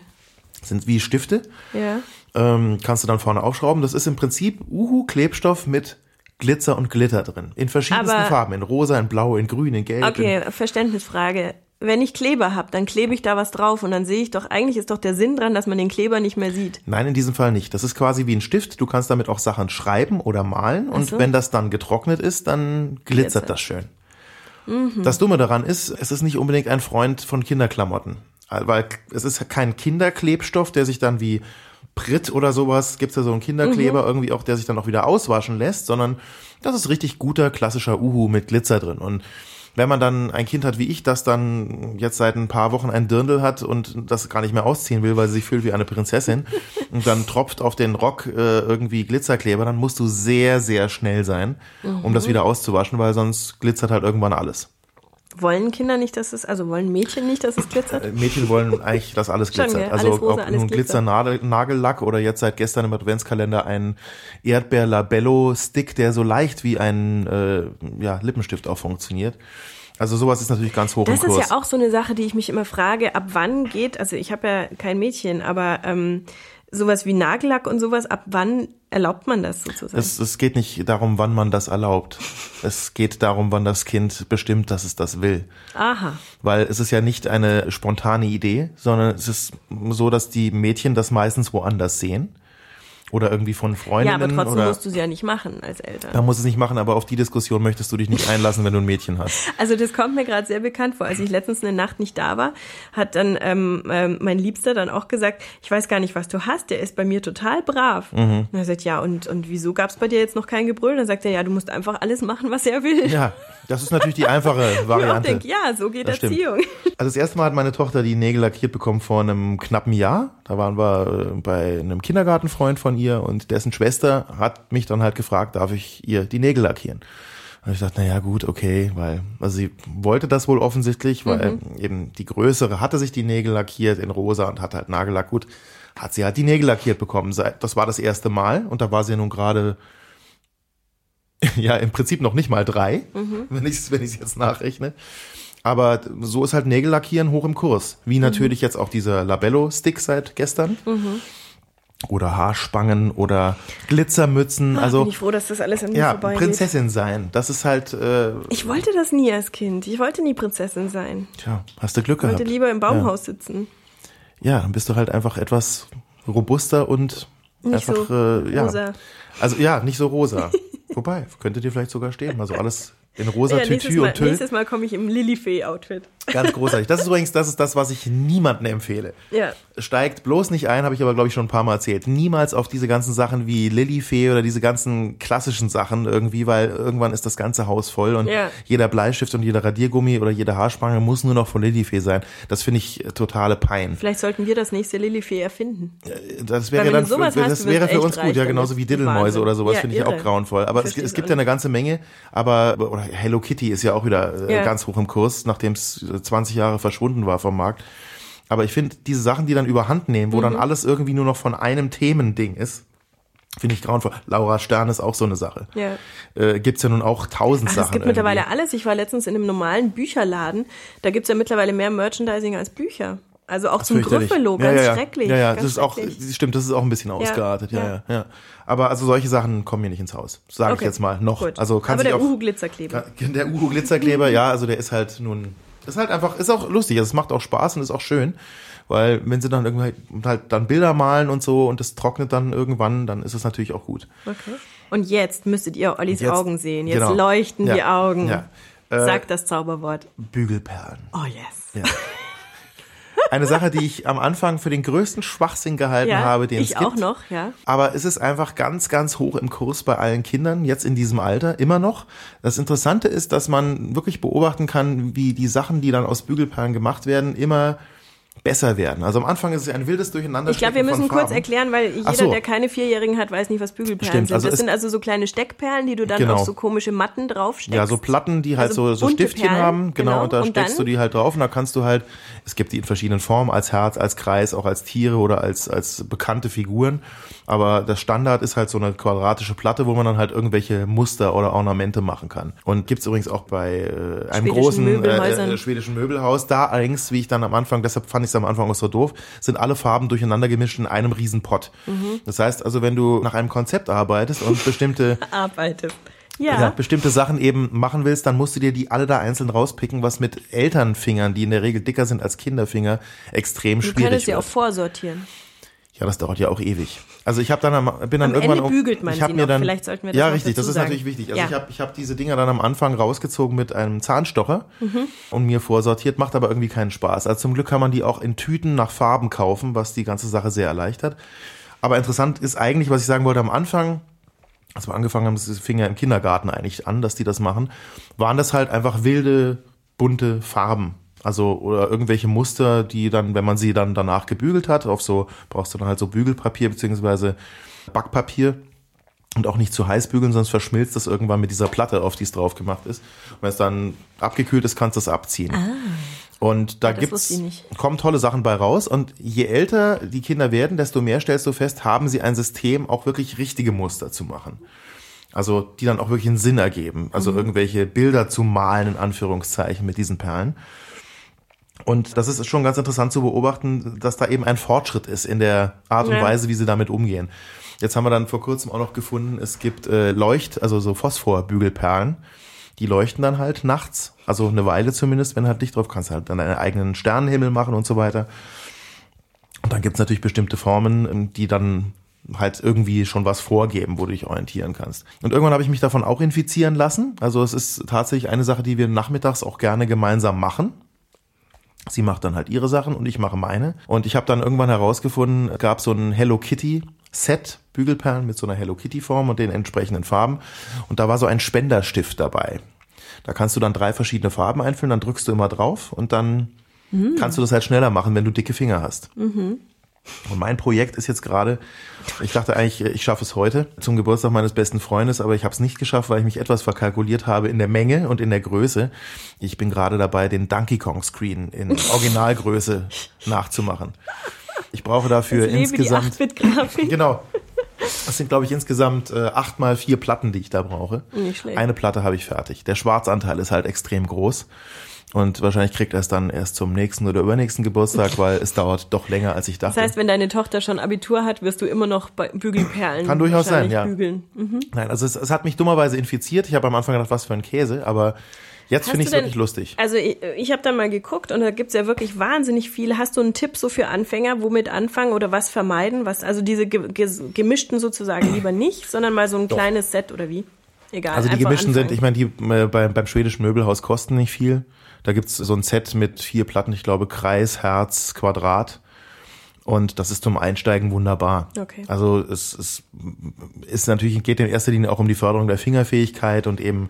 Sind wie Stifte. Ja. ähm, kannst du dann vorne aufschrauben. Das ist im Prinzip Uhu-Klebstoff mit Glitzer und Glitter drin. In verschiedensten Aber- Farben. In rosa, in blau, in grün, in gelb. Okay, Verständnisfrage. Wenn ich Kleber habe, dann klebe ich da was drauf und dann sehe ich doch, eigentlich ist doch der Sinn dran, dass man den Kleber nicht mehr sieht. In, nein, in diesem Fall nicht. Das ist quasi wie ein Stift. Du kannst damit auch Sachen schreiben oder malen. Und so. wenn das dann getrocknet ist, dann glitzert Glitzert. das schön. Das Dumme daran ist, es ist nicht unbedingt ein Freund von Kinderklamotten. Weil es ist kein Kinderklebstoff, der sich dann wie Pritt oder sowas, gibt's ja so einen Kinderkleber irgendwie auch, der sich dann auch wieder auswaschen lässt, sondern das ist richtig guter, klassischer Uhu mit Glitzer drin. Und wenn man dann ein Kind hat wie ich, das dann jetzt seit ein paar Wochen ein Dirndl hat und das gar nicht mehr ausziehen will, weil sie sich fühlt wie eine Prinzessin und dann tropft auf den Rock äh, irgendwie Glitzerkleber, dann musst du sehr, sehr schnell sein, um das wieder auszuwaschen, weil sonst glitzert halt irgendwann alles. Wollen Kinder nicht, dass es, also wollen Mädchen nicht, dass es glitzert? Äh, Mädchen wollen eigentlich, dass alles Schon, glitzert. gell? also Alles rosa, ob nun Glitzer. Glitzer-Nagellack oder jetzt seit gestern im Adventskalender ein Erdbeer-Labello-Stick, der so leicht wie ein äh, ja, Lippenstift auch funktioniert. Also sowas ist natürlich ganz hoch Das im ist Kurs. ja auch so eine Sache, die ich mich immer frage, ab wann geht, also ich habe ja kein Mädchen, aber ähm, sowas wie Nagellack und sowas, ab wann erlaubt man das sozusagen? es, es geht nicht darum, wann man das erlaubt. Es geht darum, wann das Kind bestimmt, dass es das will. Aha. Weil es ist ja nicht eine spontane Idee, sondern es ist so, dass die Mädchen das meistens woanders sehen. Oder irgendwie von Ja, Freundinnen. aber trotzdem oder musst du es ja nicht machen als Eltern. Da muss es nicht machen, aber auf die Diskussion möchtest du dich nicht einlassen, wenn du ein Mädchen hast. Also das kommt mir gerade sehr bekannt vor. Als ich letztens eine Nacht nicht da war, hat dann ähm, ähm, mein Liebster dann auch gesagt, ich weiß gar nicht, was du hast, der ist bei mir total brav. Mhm. Und er sagt, ja, und, und wieso gab es bei dir jetzt noch kein Gebrüll? Dann sagt er, ja, du musst einfach alles machen, was er will. Ja, das ist natürlich die einfache Ich Variante. denk, ja, so geht Das stimmt. Erziehung. Also das erste Mal hat meine Tochter die Nägel lackiert bekommen vor einem knappen Jahr. Da waren wir äh, bei einem Kindergartenfreund von ihr und dessen Schwester hat mich dann halt gefragt, darf ich ihr die Nägel lackieren? Und ich dachte, na ja, gut, okay, weil, also sie wollte das wohl offensichtlich, weil eben die Größere hatte sich die Nägel lackiert in rosa und hat halt Nagellack. Gut, hat sie halt die Nägel lackiert bekommen. Seit- Das war das erste Mal und da war sie ja nun gerade, ja, im Prinzip noch nicht mal drei, wenn ich es wenn ich's jetzt nachrechne. Aber so ist halt Nägellackieren hoch im Kurs. Wie natürlich jetzt auch dieser Labello-Stick seit gestern. Oder Haarspangen oder Glitzermützen. Bin Also ich froh, dass das alles an mir ja, vorbeigeht. Prinzessin sein. Das ist halt, äh, Ich wollte das nie als Kind. Ich wollte nie Prinzessin sein. tja, hast du Glück Ich wollte gehabt. lieber im Baumhaus sitzen. Ja, dann bist du halt einfach etwas robuster und Nicht einfach, so äh, ja. rosa. Also ja, nicht so rosa. Wobei, könnte dir vielleicht sogar stehen. Also alles in rosa Ja, Tütü Mal, und Tüll. nächstes Mal komme ich im Lilifee-Outfit. Ganz großartig. Das ist übrigens, das ist das, was ich niemandem empfehle. Ja. Steigt bloß nicht ein, habe ich aber, glaube ich, schon ein paar Mal erzählt. Niemals auf diese ganzen Sachen wie Lilifee oder diese ganzen klassischen Sachen irgendwie, weil irgendwann ist das ganze Haus voll und Ja. jeder Bleistift und jeder Radiergummi oder jede Haarspange muss nur noch von Lilifee sein. Das finde ich äh, totale Pein. Vielleicht sollten wir das nächste Lilifee erfinden. Das wäre dann für, das wäre für uns gut, ja, genauso wie Diddelmäuse oder sowas Ja, finde ich auch grauenvoll. Aber es, es gibt ja eine ganze Menge, aber oder Hello Kitty ist ja auch wieder äh, Ja. ganz hoch im Kurs, nachdem es 20 Jahre verschwunden war vom Markt. Aber ich finde diese Sachen, die dann überhand nehmen, wo Mhm. dann alles irgendwie nur noch von einem Themending ist, finde ich grauenvoll. Laura Stern ist auch so eine Sache. Ja. Äh, gibt's ja nun auch tausend Ach, Sachen. es gibt mittlerweile irgendwie. alles. Ich war letztens in einem normalen Bücherladen. Da gibt's ja mittlerweile mehr Merchandising als Bücher. Also auch zum ja, ganz ja, ja. schrecklich. Ja, ja, das ist auch, stimmt, das ist auch ein bisschen ausgeartet, ja, ja, ja. Aber also solche Sachen kommen mir nicht ins Haus, sage ich Okay, jetzt mal noch. gut. Also kann Aber der Uhu-Glitzerkleber. Der Uhu-Glitzerkleber, ja, also der ist halt nun, ist halt einfach, ist auch lustig, also es macht auch Spaß und ist auch schön, weil wenn sie dann irgendwie halt dann Bilder malen und so und das trocknet dann irgendwann, dann ist es natürlich auch gut. Okay. Und jetzt müsstet ihr Ollis Jetzt- Augen sehen. Jetzt genau. leuchten die Augen. ja. Äh, Sag das Zauberwort. Bügelperlen. Oh yes. Ja. Eine Sache, die ich am Anfang für den größten Schwachsinn gehalten Ja, habe, den ich es gibt. auch noch, ja. Aber es ist einfach ganz, ganz hoch im Kurs bei allen Kindern, jetzt in diesem Alter, immer noch. Das Interessante ist, dass man wirklich beobachten kann, wie die Sachen, die dann aus Bügelperlen gemacht werden, immer besser werden. Also am Anfang ist es ein wildes Durcheinander. Ich glaube, wir müssen kurz erklären, weil jeder, so. der keine Vierjährigen hat, weiß nicht, was Bügelperlen Stimmt, sind. also das es- sind also so kleine Steckperlen, die du dann Genau. auf so komische Matten draufsteckst. Ja, so Platten, die halt Also so, so Stiftchen Perlen, haben, genau, genau. und da Und steckst du die halt drauf und da kannst du halt, es gibt die in verschiedenen Formen, als Herz, als Kreis, auch als Tiere oder als, als bekannte Figuren. Aber das Standard ist halt so eine quadratische Platte, wo man dann halt irgendwelche Muster oder Ornamente machen kann. Und gibt's übrigens auch bei äh, einem Schwedischen großen äh, äh, schwedischen Möbelhaus. Da allerdings, wie ich dann am Anfang, deshalb fand ich es am Anfang auch so doof, sind alle Farben durcheinander gemischt in einem riesen Pott. Mhm. Das heißt also, wenn du nach einem Konzept arbeitest und bestimmte Arbeitest. Ja. ja. bestimmte Sachen eben machen willst, dann musst du dir die alle da einzeln rauspicken, was mit Elternfingern, die in der Regel dicker sind als Kinderfinger, extrem du schwierig könntest sie auch vorsortieren. Ja, das dauert ja auch ewig. Also ich habe dann am, bin dann Am irgendwann Ende bügelt man ich hab sie mir noch. dann Vielleicht sollten wir das Ja, richtig, das ist sagen. natürlich wichtig. Also Ja. ich habe ich hab diese Dinger dann am Anfang rausgezogen mit einem Zahnstocher Mhm. und mir vorsortiert, macht aber irgendwie keinen Spaß. Also zum Glück kann man die auch in Tüten nach Farben kaufen, was die ganze Sache sehr erleichtert. Aber interessant ist eigentlich, was ich sagen wollte am Anfang, als wir angefangen haben, das fing ja im Kindergarten eigentlich an, dass die das machen, waren das halt einfach wilde, bunte Farben. Also, oder irgendwelche Muster, die dann, wenn man sie dann danach gebügelt hat, auf so, brauchst du dann halt so Bügelpapier beziehungsweise Backpapier und auch nicht zu heiß bügeln, sonst verschmilzt das irgendwann mit dieser Platte, auf die es drauf gemacht ist. Und wenn es dann abgekühlt ist, kannst du es abziehen. Und da das gibt's, kommen tolle Sachen bei raus. Und je älter die Kinder werden, desto mehr stellst du fest, haben sie ein System, auch wirklich richtige Muster zu machen. Also, die dann auch wirklich einen Sinn ergeben. Also irgendwelche Bilder zu malen, in Anführungszeichen, mit diesen Perlen. Und das ist schon ganz interessant zu beobachten, dass da eben ein Fortschritt ist in der Art und Ja. Weise, wie sie damit umgehen. Jetzt haben wir dann vor kurzem auch noch gefunden, es gibt äh, Leucht, also so Phosphorbügelperlen. Die leuchten dann halt nachts, also eine Weile zumindest, wenn halt Licht drauf, kannst halt dann deinen eigenen Sternenhimmel machen und so weiter. Und dann gibt's natürlich bestimmte Formen, ähm, die dann halt irgendwie schon was vorgeben, wo du dich orientieren kannst. Und irgendwann habe ich mich davon auch infizieren lassen. Also es ist tatsächlich eine Sache, die wir nachmittags auch gerne gemeinsam machen. Sie macht dann halt ihre Sachen und ich mache meine. Und ich habe dann irgendwann herausgefunden, es gab so ein Hello Kitty Set Bügelperlen mit so einer Hello Kitty Form und den entsprechenden Farben. Und da war so ein Spenderstift dabei. Da kannst du dann drei verschiedene Farben einfüllen, dann drückst du immer drauf und dann kannst du das halt schneller machen, wenn du dicke Finger hast. Und mein Projekt ist jetzt gerade, ich dachte eigentlich, ich schaffe es heute zum Geburtstag meines besten Freundes, aber ich habe es nicht geschafft, weil ich mich etwas verkalkuliert habe in der Menge und in der Größe. Ich bin gerade dabei, den Donkey Kong Screen in Originalgröße nachzumachen. Ich brauche dafür Ich insgesamt die 8-Bit-Grafik. Genau. Das sind, glaube ich, insgesamt äh, acht mal vier Platten, die ich da brauche. Nicht schlecht. Eine Platte habe ich fertig. Der Schwarzanteil ist halt extrem groß. Und wahrscheinlich kriegt er es dann erst zum nächsten oder übernächsten Geburtstag, weil es dauert doch länger, als ich dachte. Das heißt, wenn deine Tochter schon Abitur hat, wirst du immer noch bei Bügelperlen Kann durchaus sein, ja. bügeln. Mhm. Nein, also es, es hat mich dummerweise infiziert. Ich habe am Anfang gedacht, was für ein Käse, aber jetzt finde ich es wirklich lustig. Also ich, ich habe da mal geguckt und da gibt's ja wirklich wahnsinnig viele. Hast du einen Tipp so für Anfänger, womit anfangen oder was vermeiden? Was, also diese ge ge gemischten sozusagen lieber nicht, sondern mal so ein Doch. kleines Set oder wie? Egal. Also die gemischten sind, anfangen. ich meine, die äh, beim, beim schwedischen Möbelhaus kosten nicht viel. Da gibt's so ein Set mit vier Platten, ich glaube Kreis, Herz, Quadrat. Und das ist zum Einsteigen wunderbar. Okay. Also es, es ist natürlich, geht in erster Linie auch um die Förderung der Fingerfähigkeit und eben,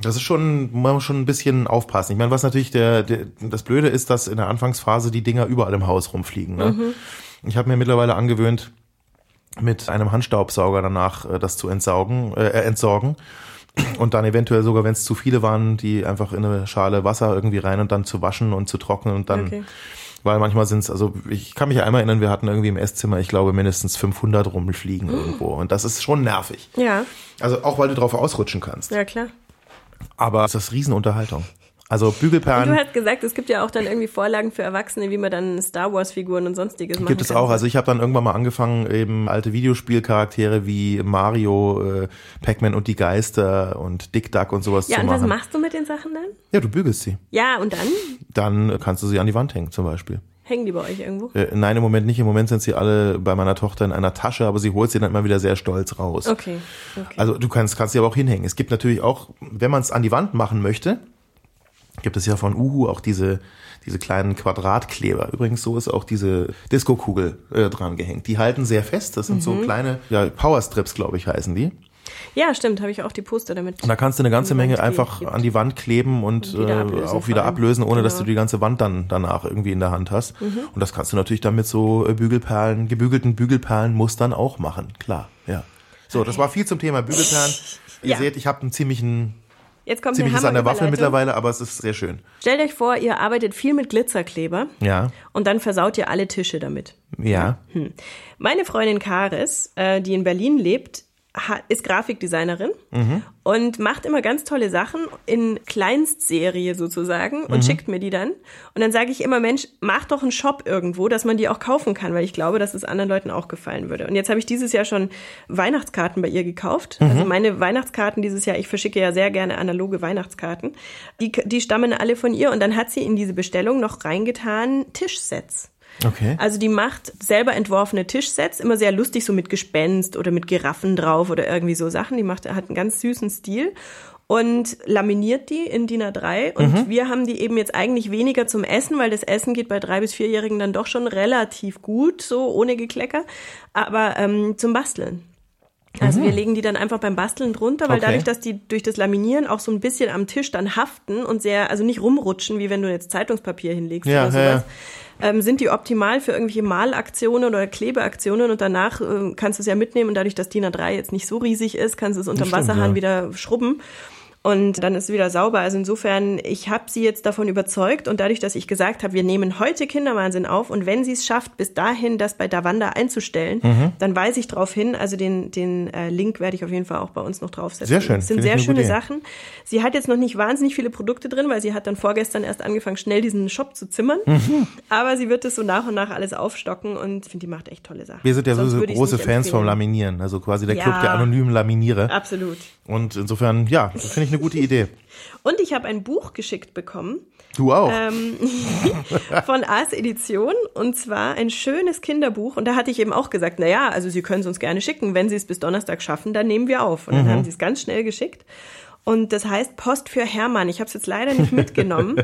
das ist schon, man muss schon ein bisschen aufpassen. Ich meine, was natürlich der, der das Blöde ist, dass in der Anfangsphase die Dinger überall im Haus rumfliegen. Ne? Ich habe mir mittlerweile angewöhnt, mit einem Handstaubsauger danach äh, das zu entsaugen, äh, entsorgen. Und dann eventuell sogar, wenn es zu viele waren, die einfach in eine Schale Wasser irgendwie rein und dann zu waschen und zu trocknen und dann, Okay. weil manchmal sind es, also ich kann mich ja einmal erinnern, wir hatten irgendwie im Esszimmer, ich glaube, mindestens 500 rumfliegen irgendwo und das ist schon nervig. Ja, Also auch, weil du drauf ausrutschen kannst. ja klar. Aber es ist Riesenunterhaltung. Also Und Bügelperlen. du hast gesagt, es gibt ja auch dann irgendwie Vorlagen für Erwachsene, wie man dann Star Wars Figuren und sonstiges machen Gibt es kann. auch. Also ich habe dann irgendwann mal angefangen, eben alte Videospielcharaktere wie Mario, äh, Pac-Man und die Geister und Dick Duck und sowas ja, zu und was machen. machst du mit den Sachen dann? Ja, du bügelst sie. Ja, und dann? Dann kannst du sie an die Wand hängen zum Beispiel. Hängen die bei euch irgendwo? Äh, nein, im Moment nicht. Im Moment sind sie alle bei meiner Tochter in einer Tasche, aber sie holt sie dann immer wieder sehr stolz raus. Okay. okay. Also du kannst, kannst sie aber auch hinhängen. Es gibt natürlich auch, wenn man es an die Wand machen möchte, gibt es ja von Uhu auch diese, diese kleinen Quadratkleber. Übrigens, so ist auch diese Disco-Kugel äh, dran gehängt. Die halten sehr fest. Das sind so kleine ja, Powerstrips, glaube ich, heißen die. ja, stimmt, habe ich auch die Poster damit. Und da kannst du eine ganze Menge einfach geklebt. an die Wand kleben und, Und wieder äh, ablösen auch vor wieder ablösen, ohne dass Genau. du die ganze Wand dann danach irgendwie in der Hand hast. Mhm. Und das kannst du natürlich dann mit so äh, Bügelperlen, gebügelten Bügelperlenmustern auch machen. Klar, ja. So, das war viel zum Thema Bügelperlen. Ihr Ja. seht, ich habe einen ziemlichen, Jetzt kommt ziemliches eine an der Waffel mittlerweile, aber es ist sehr schön. Stellt euch vor, ihr arbeitet viel mit Glitzerkleber Ja, und dann versaut ihr alle Tische damit. ja. Meine Freundin Karis, äh, die in Berlin lebt, ist Grafikdesignerin und macht immer ganz tolle Sachen in Kleinstserie sozusagen und schickt mir die dann. Und dann sage ich immer, Mensch, mach doch einen Shop irgendwo, dass man die auch kaufen kann, weil ich glaube, dass es anderen Leuten auch gefallen würde. Und jetzt habe ich dieses Jahr schon Weihnachtskarten bei ihr gekauft. Also meine Weihnachtskarten dieses Jahr, ich verschicke ja sehr gerne analoge Weihnachtskarten. Die, die stammen alle von ihr und dann hat sie in diese Bestellung noch reingetan Tischsets. Okay. Also die macht selber entworfene Tischsets, immer sehr lustig, so mit Gespenst oder mit Giraffen drauf oder irgendwie so Sachen. Die macht, hat einen ganz süßen Stil und laminiert die in DIN A3. Und wir haben die eben jetzt eigentlich weniger zum Essen, weil das Essen geht bei drei bis vierjährigen dann doch schon relativ gut, so ohne Geklecker, aber ähm, zum Basteln. Also wir legen die dann einfach beim Basteln drunter, weil Okay. dadurch, dass die durch das Laminieren auch so ein bisschen am Tisch dann haften und sehr, also nicht rumrutschen, wie wenn du jetzt Zeitungspapier hinlegst Ja, oder ja, sowas, ähm, sind die optimal für irgendwelche Malaktionen oder Klebeaktionen und danach ähm, kannst du es ja mitnehmen und dadurch, dass DIN A3 jetzt nicht so riesig ist, kannst du es unterm Wasserhahn ja. wieder schrubben. Und dann ist es wieder sauber. Also insofern, ich habe sie jetzt davon überzeugt und dadurch, dass ich gesagt habe, wir nehmen heute Kinderwahnsinn auf und wenn sie es schafft, bis dahin das bei Davanda einzustellen, Mhm. dann weise ich darauf hin. Also den, den äh, Link werde ich auf jeden Fall auch bei uns noch draufsetzen. Sehr schön, Das sind sehr schöne. Sachen. Sie hat jetzt noch nicht wahnsinnig viele Produkte drin, weil sie hat dann vorgestern erst angefangen, schnell diesen Shop zu zimmern. Mhm. Aber sie wird es so nach und nach alles aufstocken und ich finde, die macht echt tolle Sachen. Wir sind ja Sonst so große Fans vom empfehlen. Laminieren, also quasi der Ja. Club der anonymen Laminierer. Absolut. Und insofern, ja, das finde ich eine gute Idee. Und ich habe ein Buch geschickt bekommen Du auch. ähm, von Ars Edition und zwar ein schönes Kinderbuch. Und da hatte ich eben auch gesagt, na ja, also Sie können es uns gerne schicken. Wenn Sie es bis Donnerstag schaffen, dann nehmen wir auf. Und dann haben Sie es ganz schnell geschickt. Und das heißt Post für Hermann. Ich habe es jetzt leider nicht mitgenommen.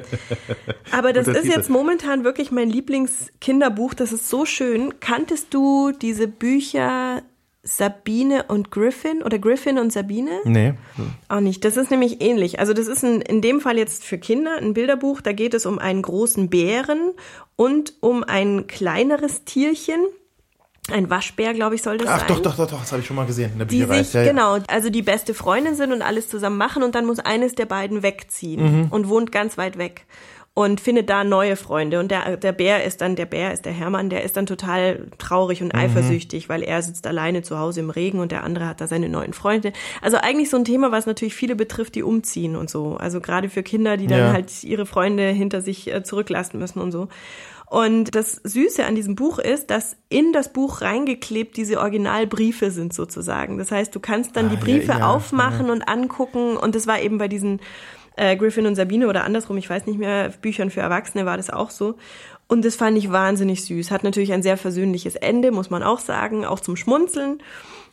Aber das ist jetzt momentan wirklich mein Lieblingskinderbuch. Das ist so schön. Kanntest du diese Bücher Sabine und Griffin oder Griffin und Sabine? nee. Auch nicht. Das ist nämlich ähnlich. Also das ist ein, in dem Fall jetzt für Kinder ein Bilderbuch. Da geht es um einen großen Bären und um ein kleineres Tierchen. Ein Waschbär, glaube ich, soll das Ach sein. doch, doch, doch, doch, das habe ich schon mal gesehen in der Die Bücherei. sich, Ja, ja. genau, also die beste Freundin sind und alles zusammen machen und dann muss eines der beiden wegziehen Mhm. und wohnt ganz weit weg und findet da neue Freunde. Und der, der Bär ist dann, der Bär ist der Hermann, der ist dann total traurig Mhm. und eifersüchtig, weil er sitzt alleine zu Hause im Regen und der andere hat da seine neuen Freunde. Also eigentlich so ein Thema, was natürlich viele betrifft, die umziehen und so. Also gerade für Kinder, die dann Ja. halt ihre Freunde hinter sich äh, zurücklassen müssen und so. Und das Süße an diesem Buch ist, dass in das Buch reingeklebt diese Originalbriefe sind sozusagen. Das heißt, du kannst dann Ah, die ja, Briefe ja, aufmachen und angucken. Und das war eben bei diesen äh, Griffin und Sabine oder andersrum, ich weiß nicht mehr, Büchern für Erwachsene war das auch so. Und das fand ich wahnsinnig süß. Hat natürlich ein sehr versöhnliches Ende, muss man auch sagen, auch zum Schmunzeln.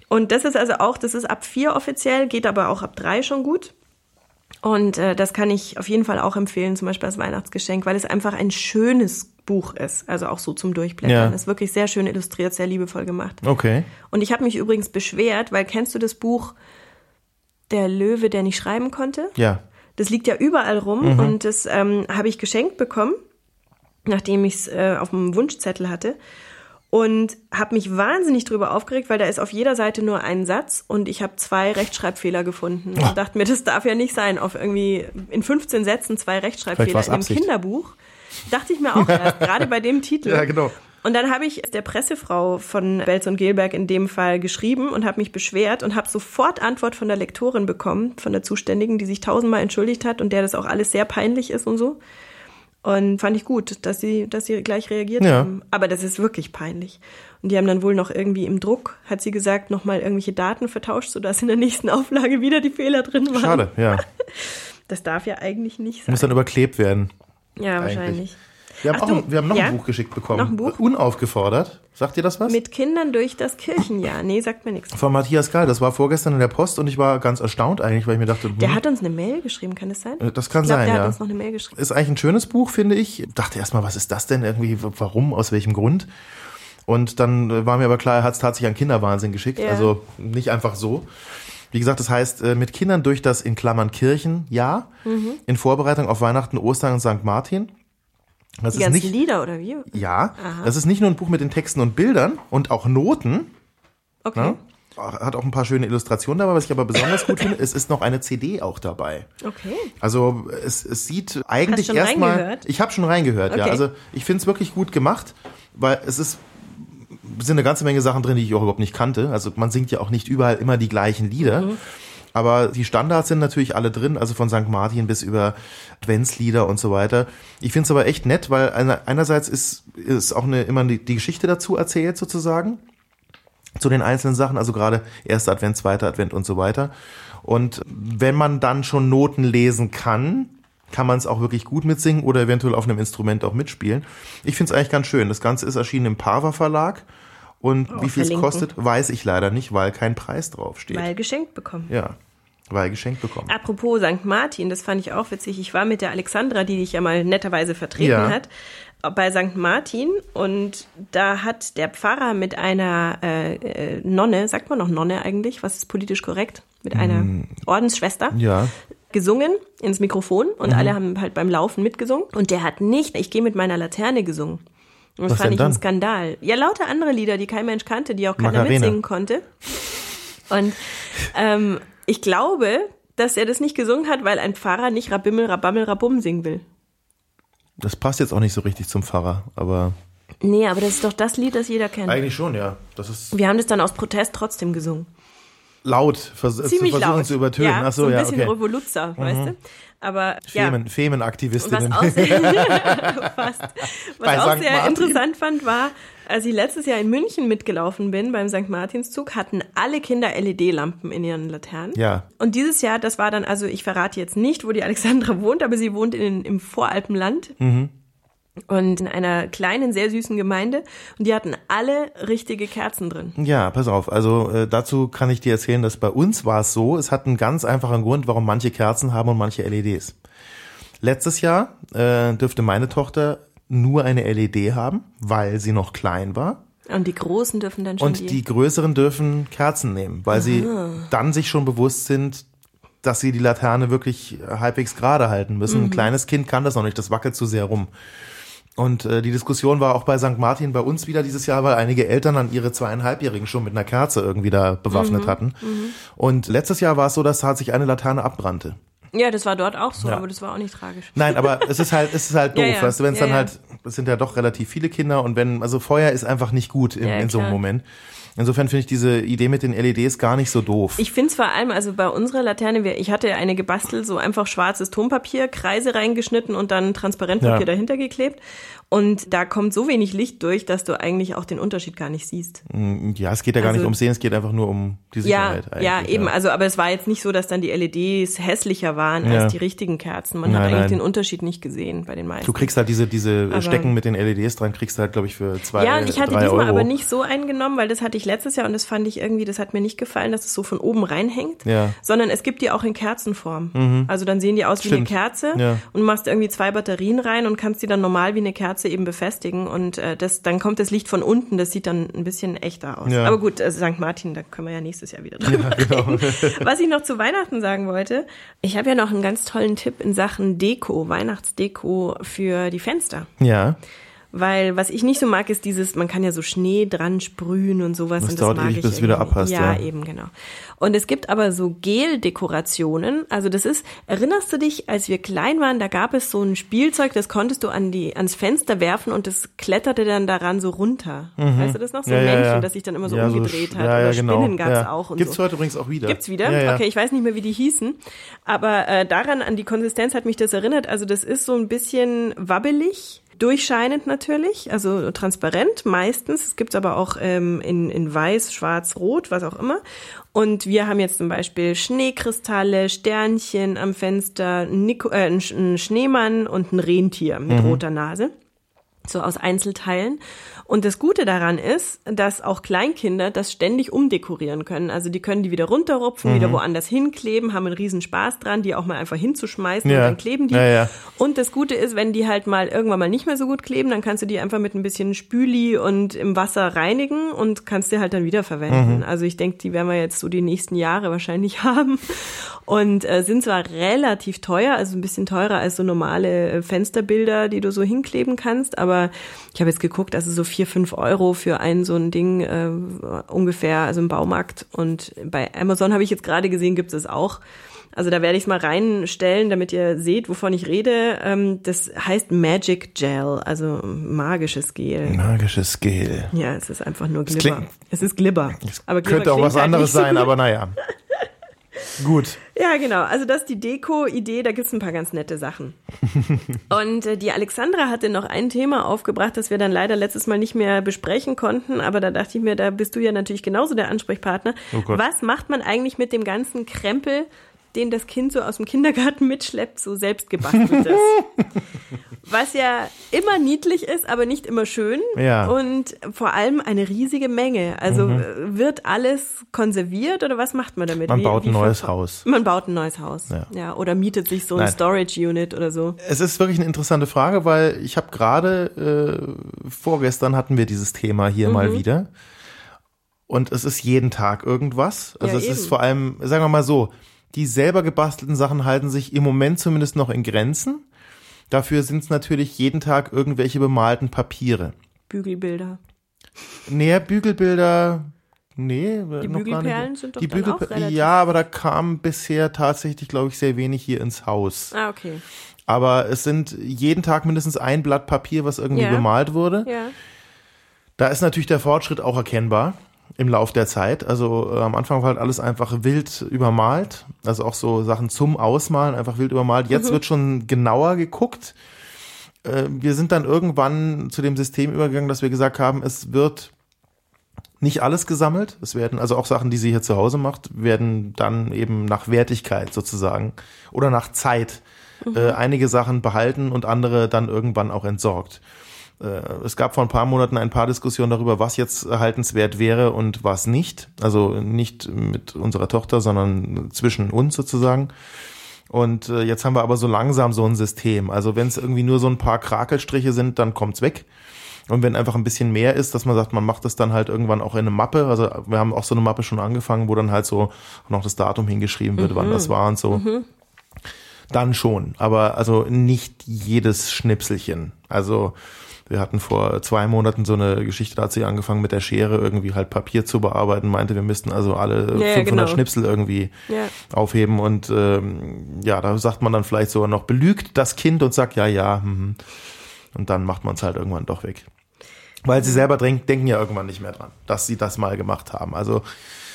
Und das ist also auch, das ist ab vier offiziell, geht aber auch ab drei schon gut. Und äh, das kann ich auf jeden Fall auch empfehlen, zum Beispiel als Weihnachtsgeschenk, weil es einfach ein schönes Buch ist. Also auch so zum Durchblättern. Ja. Ist wirklich sehr schön illustriert, sehr liebevoll gemacht. Okay. Und ich habe mich übrigens beschwert, weil kennst du das Buch Der Löwe, der nicht schreiben konnte? Ja. Das liegt ja überall rum und das ähm, habe ich geschenkt bekommen, nachdem ich es äh, auf dem Wunschzettel hatte. Und habe mich wahnsinnig drüber aufgeregt, weil da ist auf jeder Seite nur ein Satz und ich habe zwei Rechtschreibfehler gefunden. Und dachte mir, das darf ja nicht sein, auf irgendwie in 15 Sätzen zwei Rechtschreibfehler Absicht. Kinderbuch. Dachte ich mir auch erst, gerade bei dem Titel. Ja, genau. Und dann habe ich der Pressefrau von Belz und Gelberg in dem Fall geschrieben und habe mich beschwert und habe sofort Antwort von der Lektorin bekommen, von der Zuständigen, die sich tausendmal entschuldigt hat und der das auch alles sehr peinlich ist und so. Und fand ich gut, dass sie, dass sie gleich reagiert Ja. haben. Aber das ist wirklich peinlich. Und die haben dann wohl noch irgendwie im Druck, hat sie gesagt, nochmal irgendwelche Daten vertauscht, sodass in der nächsten Auflage wieder die Fehler drin waren. Schade, ja. Das darf ja eigentlich nicht sein. Muss dann überklebt werden. ja, eigentlich. wahrscheinlich. Wir haben, Ach auch du, wir haben noch ja? ein Buch geschickt bekommen. Noch ein Buch? Unaufgefordert. Sagt ihr das was? Mit Kindern durch das Kirchenjahr. Nee, sagt mir nichts. Von Matthias Gall. Das war vorgestern in der Post und ich war ganz erstaunt eigentlich, weil ich mir dachte, hm, Der hat uns eine Mail geschrieben, kann das sein? das kann ich glaub, sein, der ja. hat uns noch eine Mail geschrieben. Ist eigentlich ein schönes Buch, finde ich. Dachte erstmal, was ist das denn irgendwie? Warum? Aus welchem Grund? Und dann äh, war mir aber klar, er hat es tatsächlich an Kinderwahnsinn geschickt. Ja. Also nicht einfach so. Wie gesagt, das heißt, äh, mit Kindern durch das in Klammern Kirchenjahr Mhm. in Vorbereitung auf Weihnachten, Ostern und St. Martin. Das Die ist nicht, Lieder oder wie? ja, das ist nicht nur ein Buch mit den Texten und Bildern und auch Noten. Okay. Ne? Hat auch ein paar schöne Illustrationen dabei, was ich aber besonders gut finde. Es ist noch eine CD auch dabei. Okay. Also es, es sieht eigentlich schon erstmal. reingehört? Ich habe schon reingehört, ja. Okay. Also ich finde es wirklich gut gemacht, weil es ist sind eine ganze Menge Sachen drin, die ich auch überhaupt nicht kannte. Also man singt ja auch nicht überall immer die gleichen Lieder. Mhm. Aber die Standards sind natürlich alle drin, also von St. Martin bis über Adventslieder und so weiter. Ich finde es aber echt nett, weil einer, einerseits ist, ist auch eine, immer die, die Geschichte dazu erzählt sozusagen zu den einzelnen Sachen, also gerade erster Advent, zweiter Advent und so weiter. Und wenn man dann schon Noten lesen kann, kann man es auch wirklich gut mitsingen oder eventuell auf einem Instrument auch mitspielen. Ich finde es eigentlich ganz schön. Das Ganze ist erschienen im Pava Verlag und wie viel es kostet, weiß ich leider nicht, weil kein Preis draufsteht. Weil geschenkt bekommen. ja, weil geschenkt bekommen. Apropos St. Martin, das fand ich auch witzig. Ich war mit der Alexandra, die dich ja mal netterweise vertreten Ja. hat, bei St. Martin und da hat der Pfarrer mit einer äh, äh, Nonne, sagt man noch Nonne eigentlich, was ist politisch korrekt, mit einer Ordensschwester Mm. Ja, gesungen ins Mikrofon und Mhm. alle haben halt beim Laufen mitgesungen und der hat nicht, ich gehe mit meiner Laterne gesungen. Und das Was fand ich ein dann? Skandal. Ja, lauter andere Lieder, die kein Mensch kannte, die auch keiner Macarena. mitsingen konnte. Und ähm, ich glaube, dass er das nicht gesungen hat, weil ein Pfarrer nicht Rabimmel, Rabammel, Rabum singen will. das passt jetzt auch nicht so richtig zum Pfarrer, aber Nee, aber das ist doch das Lied, das jeder kennt. eigentlich schon, ja. Das ist Wir haben das dann aus Protest trotzdem gesungen. laut, vers Ziemlich zu versuchen laut. zu übertönen. Ja, Ach so, so ein ja, bisschen okay. Mhm. Revoluzzer, weißt du? Aber ja, Femen, Was Femenaktivistinnen. auch sehr, fast. Was auch sehr interessant fand, war, als ich letztes Jahr in München mitgelaufen bin beim St. Martinszug, hatten alle Kinder LED-Lampen in ihren Laternen. Ja. Und dieses Jahr, das war dann, also ich verrate jetzt nicht, wo die Alexandra wohnt, aber sie wohnt in, im Voralpenland. Mhm. Und in einer kleinen, sehr süßen Gemeinde. Und die hatten alle richtige Kerzen drin. Ja, pass auf. Also äh, dazu kann ich dir erzählen, dass bei uns war es so, es hat einen ganz einfachen Grund, warum manche Kerzen haben und manche LEDs. Letztes Jahr äh, dürfte meine Tochter nur eine LED haben, weil sie noch klein war. Und die Großen dürfen dann schon Und die größeren dürfen Kerzen nehmen, weil sie dann sich schon bewusst sind, dass sie die Laterne wirklich halbwegs gerade halten müssen. Ein kleines Kind kann das noch nicht, das wackelt zu sehr rum. Und äh, die Diskussion war auch bei St. Martin bei uns wieder dieses Jahr, weil einige Eltern dann ihre zweieinhalbjährigen schon mit einer Kerze irgendwie da bewaffnet hatten. Und letztes Jahr war es so, dass halt sich eine Laterne abbrannte. Ja, das war dort auch so, Ja. aber das war auch nicht tragisch. Nein, aber es ist halt, es ist halt doof, Ja, ja. weißt du, wenn es dann halt, es sind ja doch relativ viele Kinder und wenn, also Feuer ist einfach nicht gut in, in so einem. Moment. Insofern finde ich diese Idee mit den LEDs gar nicht so doof. Ich finde es vor allem, also bei unserer Laterne, wir- ich hatte eine gebastelt, so einfach schwarzes Tonpapier, Kreise reingeschnitten und dann Transparentpapier dahinter geklebt. Und da kommt so wenig Licht durch, dass du eigentlich auch den Unterschied gar nicht siehst. Ja, es geht ja gar Also- nicht ums Sehen, es geht einfach nur um die Ja, Sicherheit. ja, eigentlich, eben. Also, aber es war jetzt nicht so, dass dann die LEDs hässlicher waren Ja. als die richtigen Kerzen. Man hat Nein, eigentlich nein. den Unterschied nicht gesehen bei den meisten. Du kriegst halt diese, diese Aber- Stecken mit den LEDs dran, kriegst du halt, glaube ich, für zwei, ja, und ich hatte diesmal Euro. aber nicht so eingenommen, weil das hatte ich letztes Jahr und das fand ich irgendwie, das hat mir nicht gefallen, dass es so von oben reinhängt, Ja. Mhm. sondern es gibt die auch in Kerzenform. Also dann sehen die aus wie Stimmt. eine Kerze Ja. und machst irgendwie zwei Batterien rein und kannst die dann normal wie eine Kerze eben befestigen und äh, das, dann kommt das Licht von unten, das sieht dann ein bisschen echter aus. Ja. Aber gut, äh, St. Martin, da können wir ja nächstes Jahr wieder drüber genau. reden. Was ich noch zu Weihnachten sagen wollte, ich habe ja noch einen ganz tollen Tipp in Sachen Deko, Weihnachtsdeko für die Fenster. Ja, Weil was ich nicht so mag, ist dieses, man kann ja so Schnee dran sprühen und sowas. Das und dauert das mag ewig, ich bis es wieder abpasst. Ja, ja. eben, genau. Und es gibt aber so Gel-Dekorationen. Also das ist, erinnerst du dich, als wir klein waren, da gab es so ein Spielzeug, das konntest du an die, ans Fenster werfen und das kletterte dann daran so runter. Weißt du das noch? So ein Mhm. ja, ja, Männchen, ja. das sich dann immer so umgedreht sch- hat. Ja, ja, Oder genau. Spinnen gab's ja. auch und Gibt's so. heute übrigens auch wieder. Gibt's wieder? Okay, ich weiß nicht mehr, wie die hießen. Aber äh, daran, an die Konsistenz hat mich das erinnert. Also das ist so ein bisschen wabbelig. Durchscheinend natürlich, also transparent meistens. Es gibt's aber auch ähm, in, in weiß, schwarz, rot, was auch immer. Und wir haben jetzt zum Beispiel Schneekristalle, Sternchen am Fenster, Nico, äh, ein Sch- ein Schneemann und ein Rentier mit roter Nase. So aus Einzelteilen. Und das Gute daran ist, dass auch Kleinkinder das ständig umdekorieren können. Also die können die wieder runterrupfen, mhm. wieder woanders hinkleben, haben einen riesen Spaß dran, die auch mal einfach hinzuschmeißen ja. und dann kleben die. Ja, ja. Und das Gute ist, wenn die halt mal irgendwann mal nicht mehr so gut kleben, dann kannst du die einfach mit ein bisschen Spüli und im Wasser reinigen und kannst die halt dann wieder verwenden. Mhm. Also ich denke, die werden wir jetzt so die nächsten Jahre wahrscheinlich haben. Und äh, sind zwar relativ teuer, also ein bisschen teurer als so normale äh, Fensterbilder, die du so hinkleben kannst, aber ich habe jetzt geguckt, also so vier, fünf Euro für ein so ein Ding äh, ungefähr, also im Baumarkt. Und bei Amazon habe ich jetzt gerade gesehen, gibt es auch. Also da werde ich es mal reinstellen, damit ihr seht, wovon ich rede. Ähm, das heißt Magic Gel, also magisches Gel. Magisches Gel. Ja, es ist einfach nur Glibber. Es ist Glibber. Aber Glibber könnte auch was halt anderes sein, so aber naja. Gut. Ja, genau. Also das ist die Deko-Idee, da gibt's ein paar ganz nette Sachen. Und äh, die Alexandra hatte noch ein Thema aufgebracht, das wir dann leider letztes Mal nicht mehr besprechen konnten, aber da dachte ich mir, da bist du ja natürlich genauso der Ansprechpartner. Oh Was macht man eigentlich mit dem ganzen Krempel, den das Kind so aus dem Kindergarten mitschleppt, so selbst gebasteltes. Was ja immer niedlich ist, aber nicht immer schön. Ja. Und vor allem eine riesige Menge. Also mhm. wird alles konserviert oder was macht man damit? Man wie, baut ein neues Haus. Man baut ein neues Haus. Ja. ja oder mietet sich so ein Nein. Storage Unit oder so. Es ist wirklich eine interessante Frage, weil ich habe gerade äh, vorgestern hatten wir dieses Thema hier mhm. mal wieder. Und es ist jeden Tag irgendwas. Also ja, es eben. ist vor allem, sagen wir mal so, die selber gebastelten Sachen halten sich im Moment zumindest noch in Grenzen. Dafür sind es natürlich jeden Tag irgendwelche bemalten Papiere. Bügelbilder. Nee, Bügelbilder. Nee, die Bügelperlen sind doch die dann auch relativ Ja, aber da kam bisher tatsächlich, glaube ich, sehr wenig hier ins Haus. Ah, okay. Aber es sind jeden Tag mindestens ein Blatt Papier, was irgendwie ja. bemalt wurde. Ja. Da ist natürlich der Fortschritt auch erkennbar im Lauf der Zeit. Also äh, am Anfang war halt alles einfach wild übermalt, also auch so Sachen zum Ausmalen einfach wild übermalt. Jetzt mhm. wird schon genauer geguckt. Äh, wir sind dann irgendwann zu dem System übergegangen, dass wir gesagt haben, es wird nicht alles gesammelt. Es werden also auch Sachen, die sie hier zu Hause macht, werden dann eben nach Wertigkeit sozusagen oder nach Zeit mhm. äh, einige Sachen behalten und andere dann irgendwann auch entsorgt. Äh, es gab vor ein paar Monaten ein paar Diskussionen darüber, was jetzt erhaltenswert wäre und was nicht. Also nicht mit unserer Tochter, sondern zwischen uns sozusagen. Und äh, jetzt haben wir aber so langsam so ein System. Also wenn es irgendwie nur so ein paar Krakelstriche sind, dann kommt's weg. Und wenn einfach ein bisschen mehr ist, dass man sagt, man macht das dann halt irgendwann auch in eine Mappe. Also wir haben auch so eine Mappe schon angefangen, wo dann halt so noch das Datum hingeschrieben wird, mhm. wann das war und so. Mhm. Dann schon. Aber also nicht jedes Schnipselchen. Also wir hatten vor zwei Monaten so eine Geschichte, da hat sie angefangen mit der Schere irgendwie halt Papier zu bearbeiten, meinte, wir müssten also alle ja, 500 genau. Schnipsel irgendwie ja. aufheben und ähm, ja, da sagt man dann vielleicht sogar noch, belügt das Kind und sagt, ja, ja, hm, und dann macht man es halt irgendwann doch weg. Weil sie selber denken ja irgendwann nicht mehr dran, dass sie das mal gemacht haben. Also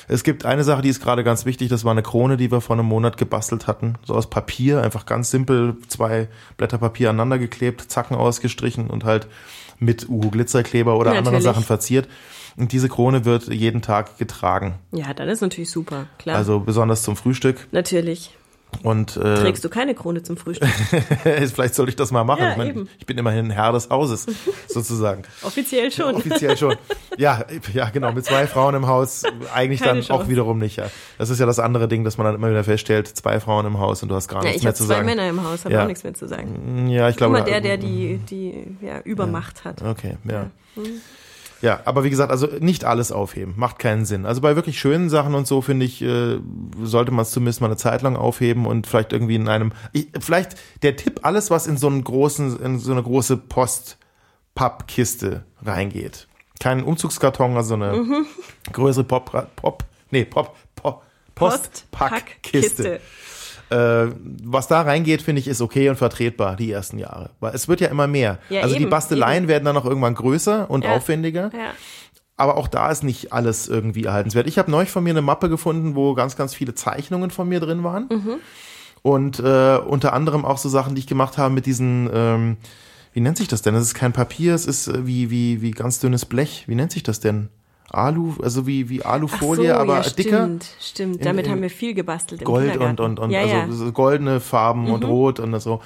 es gibt eine Sache, die ist gerade ganz wichtig, das war eine Krone, die wir vor einem Monat gebastelt hatten. So aus Papier, einfach ganz simpel, zwei Blätter Papier aneinander geklebt, Zacken ausgestrichen und halt mit Uhu-Glitzerkleber oder natürlich. anderen Sachen verziert. Und diese Krone wird jeden Tag getragen. Ja, dann ist natürlich super, klar. Also besonders zum Frühstück. Natürlich. Und, äh, Trägst du keine Krone zum Frühstück? Vielleicht sollte ich das mal machen. Ja, ich, mein, ich, bin immerhin Herr des Hauses, sozusagen. Offiziell schon. Ja, offiziell schon. Ja, ja, genau. Mit zwei Frauen im Haus eigentlich keine dann Chance. auch wiederum nicht. Ja. Das ist ja das andere Ding, dass man dann immer wieder feststellt, zwei Frauen im Haus und du hast gar ja, nichts mehr zu sagen. Ich habe zwei Männer im Haus, habe auch nichts mehr zu sagen. Ja, ich glaube. Immer der, der die, die ja, Übermacht hat. Okay, ja. Mhm. Ja, aber wie gesagt, also nicht alles aufheben, macht keinen Sinn. Also bei wirklich schönen Sachen und so finde ich, äh, sollte man es zumindest mal eine Zeit lang aufheben und vielleicht irgendwie in einem, ich, vielleicht der Tipp, alles was in so einen großen, in so eine große Post-Pappkiste reingeht. Kein Umzugskarton, also eine mhm. größere Pop, Pop, nee, Pop, Pop Postpackkiste. Post was da reingeht, finde ich, ist okay und vertretbar die ersten Jahre. Weil es wird ja immer mehr. Ja, also eben, die Basteleien eben. werden dann auch irgendwann größer und ja. aufwendiger. Ja. Aber auch da ist nicht alles irgendwie erhaltenswert. Ich habe neulich von mir eine Mappe gefunden, wo ganz, ganz viele Zeichnungen von mir drin waren. Mhm. Und äh, unter anderem auch so Sachen, die ich gemacht habe mit diesen, ähm, wie nennt sich das denn? Das ist kein Papier, es ist äh, wie, wie, wie ganz dünnes Blech. Wie nennt sich das denn? Alu, also wie, wie Alufolie, so, aber ja, dicker. Stimmt, stimmt. Damit in haben wir viel gebastelt im Gold und, und, und ja, also ja. Mhm. goldene Farben und rot und so.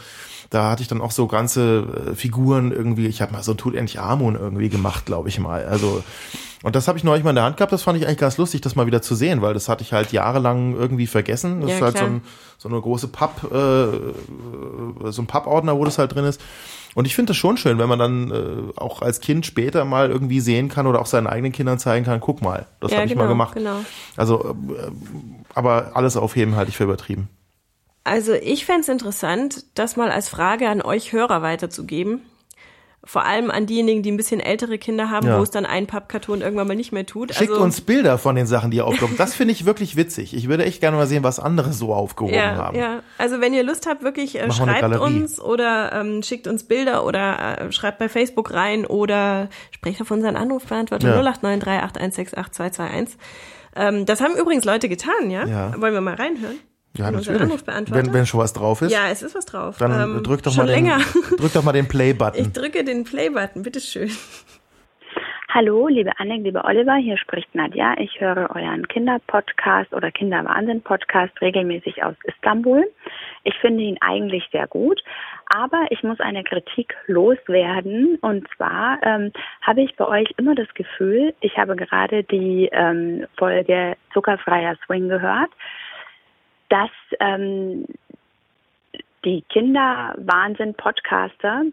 Da hatte ich dann auch so ganze äh, Figuren irgendwie. Ich habe mal so ein Tut endlich Amon irgendwie gemacht, glaube ich mal. Also und das habe ich neulich mal in der Hand gehabt. Das fand ich eigentlich ganz lustig, das mal wieder zu sehen, weil das hatte ich halt jahrelang irgendwie vergessen. Das Ja, ist halt so, ein, so eine große Papp, äh, so ein Pappordner, wo das halt drin ist. Und ich finde das schon schön, wenn man dann äh, auch als Kind später mal irgendwie sehen kann oder auch seinen eigenen Kindern zeigen kann, guck mal, das Ja, habe ich genau, mal gemacht. genau. Also, äh, aber alles aufheben halte ich für übertrieben. Also ich fänd's interessant, das mal als Frage an euch Hörer weiterzugeben. Vor allem an diejenigen, die ein bisschen ältere Kinder haben, Ja. wo es dann ein Pappkarton irgendwann mal nicht mehr tut. Schickt also, uns Bilder von den Sachen, die ihr aufgehoben Das finde ich wirklich witzig. Ich würde echt gerne mal sehen, was andere so aufgehoben ja, haben. ja. Also wenn ihr Lust habt, wirklich äh, wir schreibt Galerie. uns oder ähm, schickt uns Bilder oder äh, schreibt bei Facebook rein oder sprecht auf unseren Anrufbeantworter Ja. 0893816221. Ähm, das haben übrigens Leute getan, ja? Ja. Wollen wir mal reinhören? Ja, In unseren natürlich. Anrufbeantworter? Wenn, wenn schon was drauf ist, ja, es ist was drauf. dann Ähm, drück doch schon mal den, länger. drück doch mal den Ich Play-Button. drücke den Play-Button, bitteschön. Hallo, liebe Anne, liebe Oliver, hier spricht Nadja. Ich höre euren Kinderpodcast oder Kinderwahnsinn-Podcast regelmäßig aus Istanbul. Ich finde ihn eigentlich sehr gut, aber ich muss eine Kritik loswerden. Und zwar ähm, habe ich bei euch immer das Gefühl, ich habe gerade die ähm, Folge Zuckerfreier Swing gehört, dass ähm, die Kinderwahnsinn-Podcaster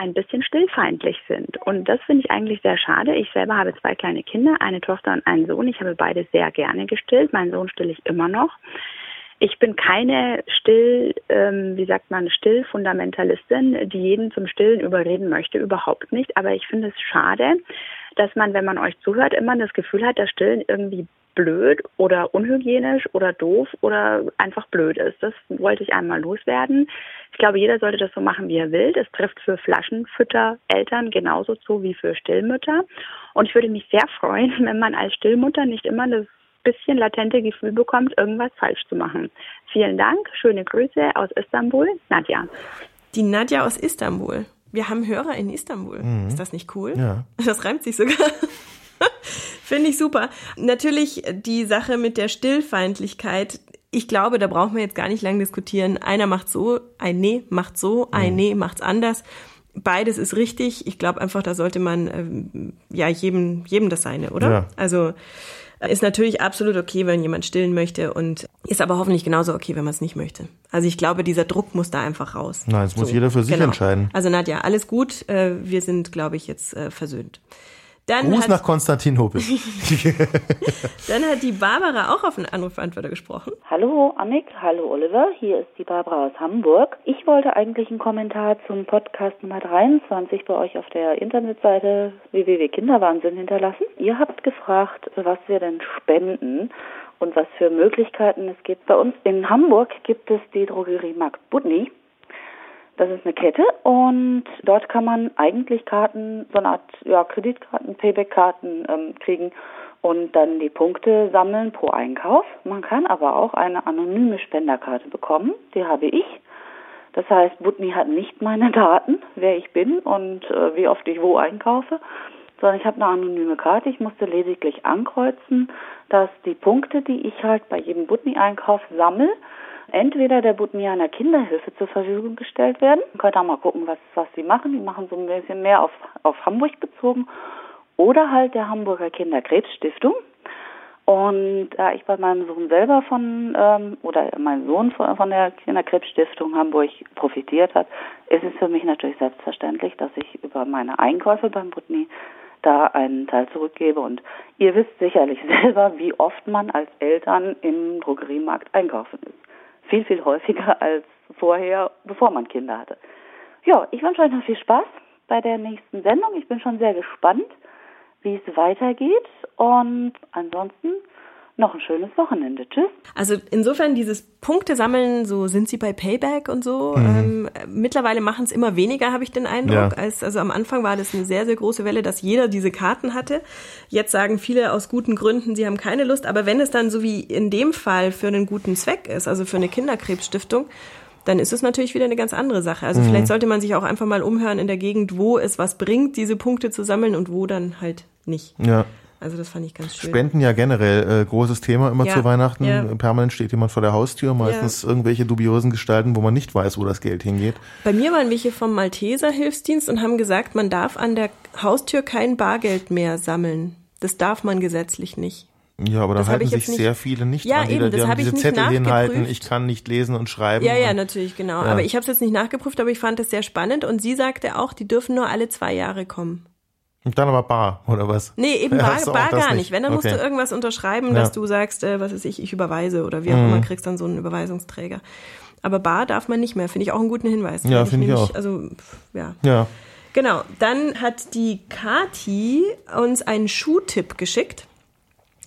ein bisschen stillfeindlich sind. Und das finde ich eigentlich sehr schade. Ich selber habe zwei kleine Kinder, eine Tochter und einen Sohn. Ich habe beide sehr gerne gestillt. Meinen Sohn stille ich immer noch. Ich bin keine Still, ähm, wie sagt man, Stillfundamentalistin, die jeden zum Stillen überreden möchte, überhaupt nicht. Aber ich finde es schade, dass man, wenn man euch zuhört, immer das Gefühl hat, dass Stillen irgendwie blöd oder unhygienisch oder doof oder einfach blöd ist. Das wollte ich einmal loswerden. Ich glaube, jeder sollte das so machen, wie er will. Das trifft für Flaschenfütter Eltern genauso zu wie für Stillmütter. Und ich würde mich sehr freuen, wenn man als Stillmutter nicht immer das bisschen latente Gefühl bekommt, irgendwas falsch zu machen. Vielen Dank, schöne Grüße aus Istanbul, Nadja. Die Nadja aus Istanbul. Wir haben Hörer in Istanbul. Ist das nicht cool? Mhm. Ja. Das reimt sich sogar. Finde ich super. Natürlich die Sache mit der Stillfeindlichkeit. Ich glaube, da brauchen wir jetzt gar nicht lange diskutieren. Einer macht so, ein Nee macht so, Mhm. ein Nee macht's anders. Beides ist richtig. Ich glaube einfach, da sollte man ähm, ja jedem, jedem das seine, oder? Ja. Also ist natürlich absolut okay, wenn jemand stillen möchte und ist aber hoffentlich genauso okay, wenn man es nicht möchte. Also ich glaube, dieser Druck muss da einfach raus. Nein, es muss jeder für sich entscheiden. Also Nadja, alles gut. Äh, Wir sind, glaube ich, jetzt äh, versöhnt. Dann Gruß hat, nach Konstantinopel. dann hat die Barbara auch auf einen Anrufbeantworter gesprochen. Hallo Annik, hallo Oliver, hier ist die Barbara aus Hamburg. Ich wollte eigentlich einen Kommentar zum Podcast Nummer 23 bei euch auf der Internetseite www.kinderwahnsinn hinterlassen. Ihr habt gefragt, was wir denn spenden und was für Möglichkeiten es gibt. Bei uns in Hamburg gibt es die Drogerie Markt Budni. Das ist eine Kette und dort kann man eigentlich Karten, so eine Art ja, Kreditkarten, Payback-Karten ähm, kriegen und dann die Punkte sammeln pro Einkauf. Man kann aber auch eine anonyme Spenderkarte bekommen, die habe ich. Das heißt, Butni hat nicht meine Daten, wer ich bin und äh, wie oft ich wo einkaufe, sondern ich habe eine anonyme Karte. Ich musste lediglich ankreuzen, dass die Punkte, die ich halt bei jedem Butni-Einkauf sammle, entweder der Butnianer Kinderhilfe zur Verfügung gestellt werden. Ihr könnt auch mal gucken, was, was sie machen. Die machen so ein bisschen mehr auf, auf Hamburg bezogen. Oder halt der Hamburger Kinderkrebsstiftung. Und da ich bei meinem Sohn selber von, ähm, oder mein Sohn von, von der Kinderkrebsstiftung Hamburg profitiert hat, ist es für mich natürlich selbstverständlich, dass ich über meine Einkäufe beim Butni da einen Teil zurückgebe. Und ihr wisst sicherlich selber, wie oft man als Eltern im Drogeriemarkt einkaufen ist. Viel, viel häufiger als vorher, bevor man Kinder hatte. Ja, ich wünsche euch noch viel Spaß bei der nächsten Sendung. Ich bin schon sehr gespannt, wie es weitergeht. Und ansonsten noch ein schönes Wochenende. Tschüss. Also insofern dieses Punkte sammeln, so sind sie bei Payback und so. Ähm, mittlerweile machen es immer weniger, habe ich den Eindruck. Ja. Als, also am Anfang war das eine sehr, sehr große Welle, dass jeder diese Karten hatte. Jetzt sagen viele aus guten Gründen, sie haben keine Lust. Aber wenn es dann so wie in dem Fall für einen guten Zweck ist, also für eine Kinderkrebsstiftung, dann ist es natürlich wieder eine ganz andere Sache. Also vielleicht sollte man sich auch einfach mal umhören in der Gegend, wo es was bringt, diese Punkte zu sammeln und wo dann halt nicht. ja. Also das fand ich ganz schön. Spenden ja generell äh, großes Thema immer Ja, zu Weihnachten. ja. Permanent steht jemand vor der Haustür, meistens irgendwelche dubiosen Gestalten, wo man nicht weiß, wo das Geld hingeht. Bei mir waren welche vom Malteser Hilfsdienst und haben gesagt, man darf an der Haustür kein Bargeld mehr sammeln. Das darf man gesetzlich nicht. Ja, aber da halten ich sich nicht- sehr viele nicht Ja, dran. Die, eben, da- die das haben hab ich diese nicht Zettel hinhalten, ich kann nicht lesen und schreiben. Ja, ja, und- natürlich, genau. Ja. Aber ich habe es jetzt nicht nachgeprüft, aber ich fand das sehr spannend. Und sie sagte auch, die dürfen nur alle zwei Jahre kommen. Und dann aber bar, oder was? Nee, eben Ja, bar, auch bar gar nicht. Wenn, dann musst Okay. du irgendwas unterschreiben, Ja. Mhm. dass du sagst, äh, was weiß ich, ich überweise oder wie auch immer, kriegst dann so einen Überweisungsträger. Aber bar darf man nicht mehr. Finde ich auch einen guten Hinweis. Ja, finde ich nämlich- auch. Also, ja. Ja. Genau. Dann hat die Kati uns einen Schuhtipp geschickt.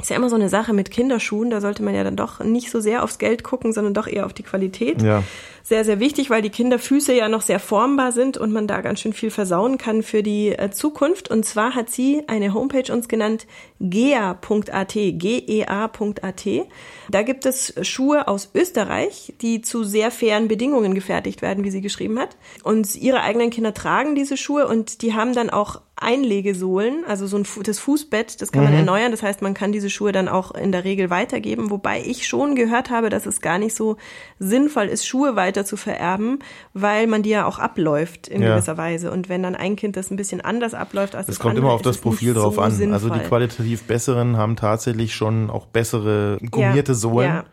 Ist ja immer so eine Sache mit Kinderschuhen. Da sollte man ja dann doch nicht so sehr aufs Geld gucken, sondern doch eher auf die Qualität. Ja. Sehr, sehr wichtig, weil die Kinderfüße ja noch sehr formbar sind und man da ganz schön viel versauen kann für die äh, Zukunft. Und zwar hat sie eine Homepage uns genannt, gea.at, gea.at. Da gibt es Schuhe aus Österreich, die zu sehr fairen Bedingungen gefertigt werden, wie sie geschrieben hat. Und ihre eigenen Kinder tragen diese Schuhe und die haben dann auch Einlegesohlen, also so ein Fu- das Fußbett, das kann man erneuern. Das heißt, man kann diese Schuhe dann auch in der Regel weitergeben. Wobei ich schon gehört habe, dass es gar nicht so sinnvoll ist, Schuhe weiter zu vererben, weil man die ja auch abläuft in Ja. gewisser Weise. Und wenn dann ein Kind das ein bisschen anders abläuft als Es das kommt andere, immer auf das Profil drauf so an. Also die sinnvoll. qualitativ besseren haben tatsächlich schon auch bessere gummierte Ja, Sohlen. ja.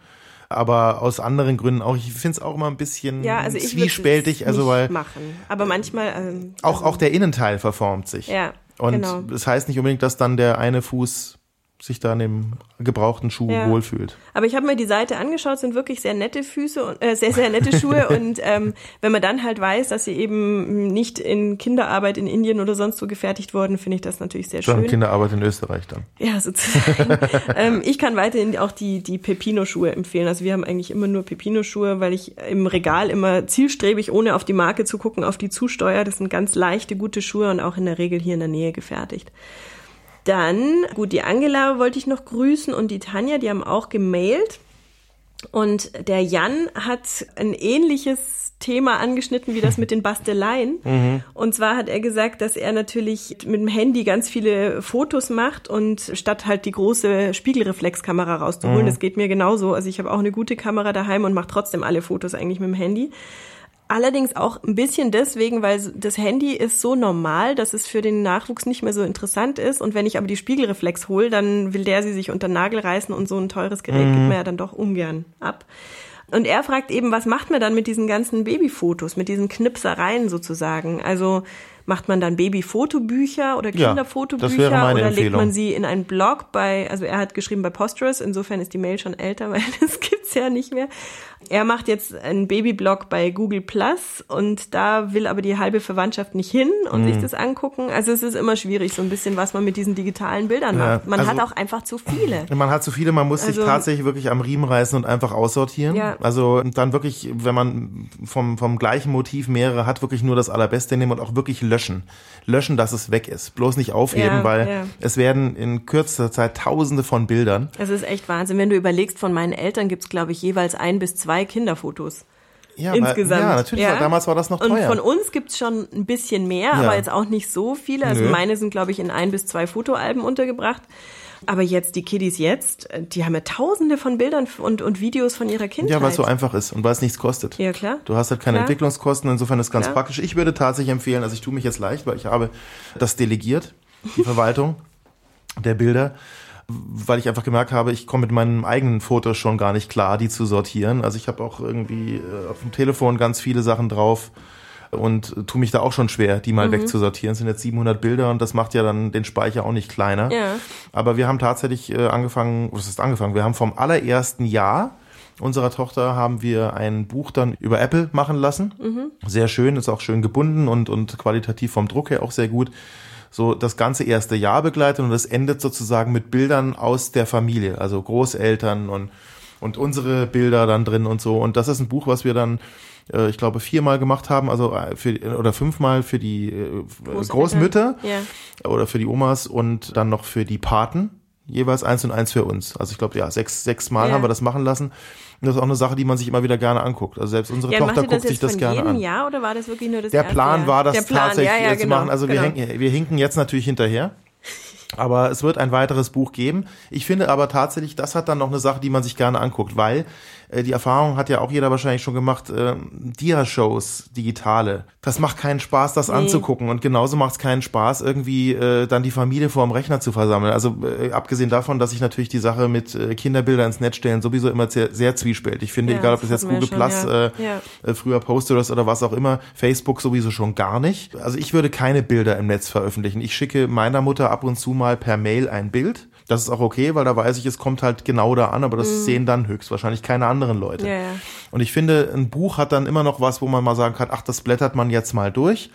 Aber aus anderen Gründen auch. Ich finde es auch immer ein bisschen ja, also zwiespältig. Also weil machen. Aber manchmal ähm, auch, auch der Innenteil verformt sich. Ja, Und genau. das heißt nicht unbedingt, dass dann der eine Fuß sich da in dem gebrauchten Schuh Ja. wohlfühlt. Aber ich habe mir die Seite angeschaut, sind wirklich sehr nette Füße und äh, sehr, sehr nette Schuhe. und ähm, wenn man dann halt weiß, dass sie eben nicht in Kinderarbeit in Indien oder sonst wo gefertigt wurden, finde ich das natürlich sehr Schon schön. Kinderarbeit in Österreich dann. Ja, sozusagen. ähm, ich kann weiterhin auch die, die Pepino-Schuhe empfehlen. Also wir haben eigentlich immer nur Pepino-Schuhe, weil ich im Regal immer zielstrebig, ohne auf die Marke zu gucken, auf die zusteuere. Das sind ganz leichte, gute Schuhe und auch in der Regel hier in der Nähe gefertigt. Dann, gut, die Angela wollte ich noch grüßen und die Tanja, die haben auch gemailt. Und der Jan hat ein ähnliches Thema angeschnitten wie das mit den Basteleien. Und zwar hat er gesagt, dass er natürlich mit dem Handy ganz viele Fotos macht und statt halt die große Spiegelreflexkamera rauszuholen, das geht mir genauso. Also ich habe auch eine gute Kamera daheim und mache trotzdem alle Fotos eigentlich mit dem Handy. Allerdings auch ein bisschen deswegen, weil das Handy ist so normal, dass es für den Nachwuchs nicht mehr so interessant ist. Und wenn ich aber die Spiegelreflex hole, dann will der sie sich unter den Nagel reißen und so ein teures Gerät gibt man ja dann doch ungern ab. Und er fragt eben, was macht man dann mit diesen ganzen Babyfotos, mit diesen Knipsereien sozusagen? Also macht man dann Babyfotobücher oder Ja, Kinderfotobücher meine oder legt Empfehlung. man sie in einen Blog bei, also er hat geschrieben bei Posterous, insofern ist die Mail schon älter, weil das gibt's ja nicht mehr. Er macht jetzt einen Babyblog bei Google Plus und da will aber die halbe Verwandtschaft nicht hin und Mhm. sich das angucken. Also es ist immer schwierig, so ein bisschen, was man mit diesen digitalen Bildern Ja, macht. Man also- hat auch einfach zu viele. Man hat zu viele, man muss sich Also- tatsächlich wirklich am Riemen reißen und einfach aussortieren. Ja. Also dann wirklich, wenn man vom, vom gleichen Motiv mehrere hat, wirklich nur das Allerbeste nehmen und auch wirklich löschen. Löschen, dass es weg ist. Bloß nicht aufheben, Ja, weil es werden in kürzester Zeit tausende von Bildern. Es ist echt Wahnsinn. Wenn du überlegst, von meinen Eltern gibt's glaube ich, jeweils ein bis zwei Kinderfotos. Ja, Insgesamt. Weil, ja, natürlich. War, damals war das noch Und teuer. von uns gibt's schon ein bisschen mehr, Ja. aber jetzt auch nicht so viele. Also Nö. meine sind, glaube ich, in ein bis zwei Fotoalben untergebracht. Aber jetzt, die Kiddies jetzt, die haben ja tausende von Bildern und, und Videos von ihrer Kindheit. ja, weil es so einfach ist und weil es nichts kostet. Ja, klar. Du hast halt keine Klar. Entwicklungskosten, insofern ist es ganz Klar. praktisch. Ich würde tatsächlich empfehlen, also ich tue mich jetzt leicht, weil ich habe das delegiert, die Verwaltung der Bilder, weil ich einfach gemerkt habe, ich komme mit meinen eigenen Fotos schon gar nicht klar, die zu sortieren. Also ich habe auch irgendwie äh, auf dem Telefon ganz viele Sachen drauf und tue mich da auch schon schwer, die Mhm. mal wegzusortieren. Es sind jetzt 700 Bilder und das macht ja dann den Speicher auch nicht kleiner. Ja. Aber wir haben tatsächlich äh, angefangen, was ist angefangen? Wir haben vom allerersten Jahr unserer Tochter haben wir ein Buch dann über Apple machen lassen. Sehr schön, ist auch schön gebunden und, und qualitativ vom Druck her auch sehr gut. So das ganze erste Jahr begleitet und es endet sozusagen mit Bildern aus der Familie, also Großeltern und, und unsere Bilder dann drin und so. Und das ist ein Buch, was wir dann, äh, ich glaube, viermal gemacht haben, also äh, für, oder fünfmal für die äh, Großmütter Ja. oder für die Omas und dann noch für die Paten. Jeweils eins und eins für uns. Also ich glaube, ja, sechs, sechs Mal Ja. haben wir das machen lassen. Und das ist auch eine Sache, die man sich immer wieder gerne anguckt. Also selbst unsere Ja, Tochter ihr das guckt sich das gerne an. Jahr oder war das wirklich nur das Der Plan Jahr? war das Plan, tatsächlich ja, ja, jetzt zu genau, machen. Also genau. wir, hinken, wir hinken jetzt natürlich hinterher. Aber es wird ein weiteres Buch geben. Ich finde aber tatsächlich, das hat dann noch eine Sache, die man sich gerne anguckt, weil äh, die Erfahrung hat ja auch jeder wahrscheinlich schon gemacht, äh, Dia-Shows, digitale. Das macht keinen Spaß, das nee. anzugucken. Und genauso macht es keinen Spaß, irgendwie äh, dann die Familie vor dem Rechner zu versammeln. Also äh, abgesehen davon, dass ich natürlich die Sache mit äh, Kinderbildern ins Netz stellen sowieso immer sehr, sehr zwiespältig Ich finde, ja, egal ob das, das jetzt Google schon, Plus ja. Äh, ja. Äh, früher postet das oder was auch immer, Facebook sowieso schon gar nicht. Also ich würde keine Bilder im Netz veröffentlichen. Ich schicke meiner Mutter ab und zu mal per Mail ein Bild das ist auch okay, weil da weiß ich, es kommt halt genau da an, aber das mhm. sehen dann höchstwahrscheinlich keine anderen Leute. Ja, ja. Und ich finde, ein Buch hat dann immer noch was, wo man mal sagen kann, ach, das blättert man jetzt mal durch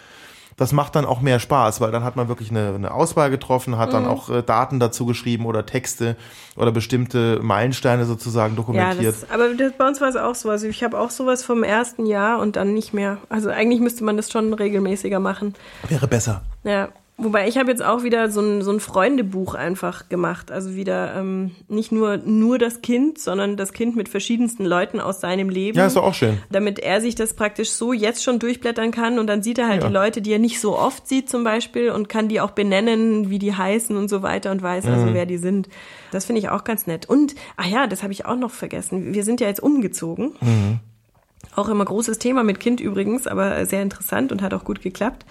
das macht dann auch mehr Spaß, weil dann hat man wirklich eine, eine Auswahl getroffen, hat mhm. dann auch äh, Daten dazu geschrieben oder Texte oder bestimmte Meilensteine sozusagen dokumentiert. Ja, das, aber das, bei uns war es auch so. Also ich habe auch sowas vom ersten Jahr und dann nicht mehr. Also eigentlich müsste man das schon regelmäßiger machen. Wäre besser. Ja. Wobei ich habe jetzt auch wieder so ein, so ein Freundebuch einfach gemacht. Also wieder ähm, nicht nur, nur das Kind, sondern das Kind mit verschiedensten Leuten aus seinem Leben. Ja, ist doch auch schön. Damit er sich das praktisch so jetzt schon durchblättern kann und dann sieht er halt ja. die Leute, die er nicht so oft sieht zum Beispiel und kann die auch benennen, wie die heißen und so weiter und weiß also, mhm. wer die sind. Das finde ich auch ganz nett. Und, ach ja, das habe ich auch noch vergessen. Wir sind ja jetzt umgezogen. Mhm. Auch immer großes Thema mit Kind übrigens, aber sehr interessant und hat auch gut geklappt.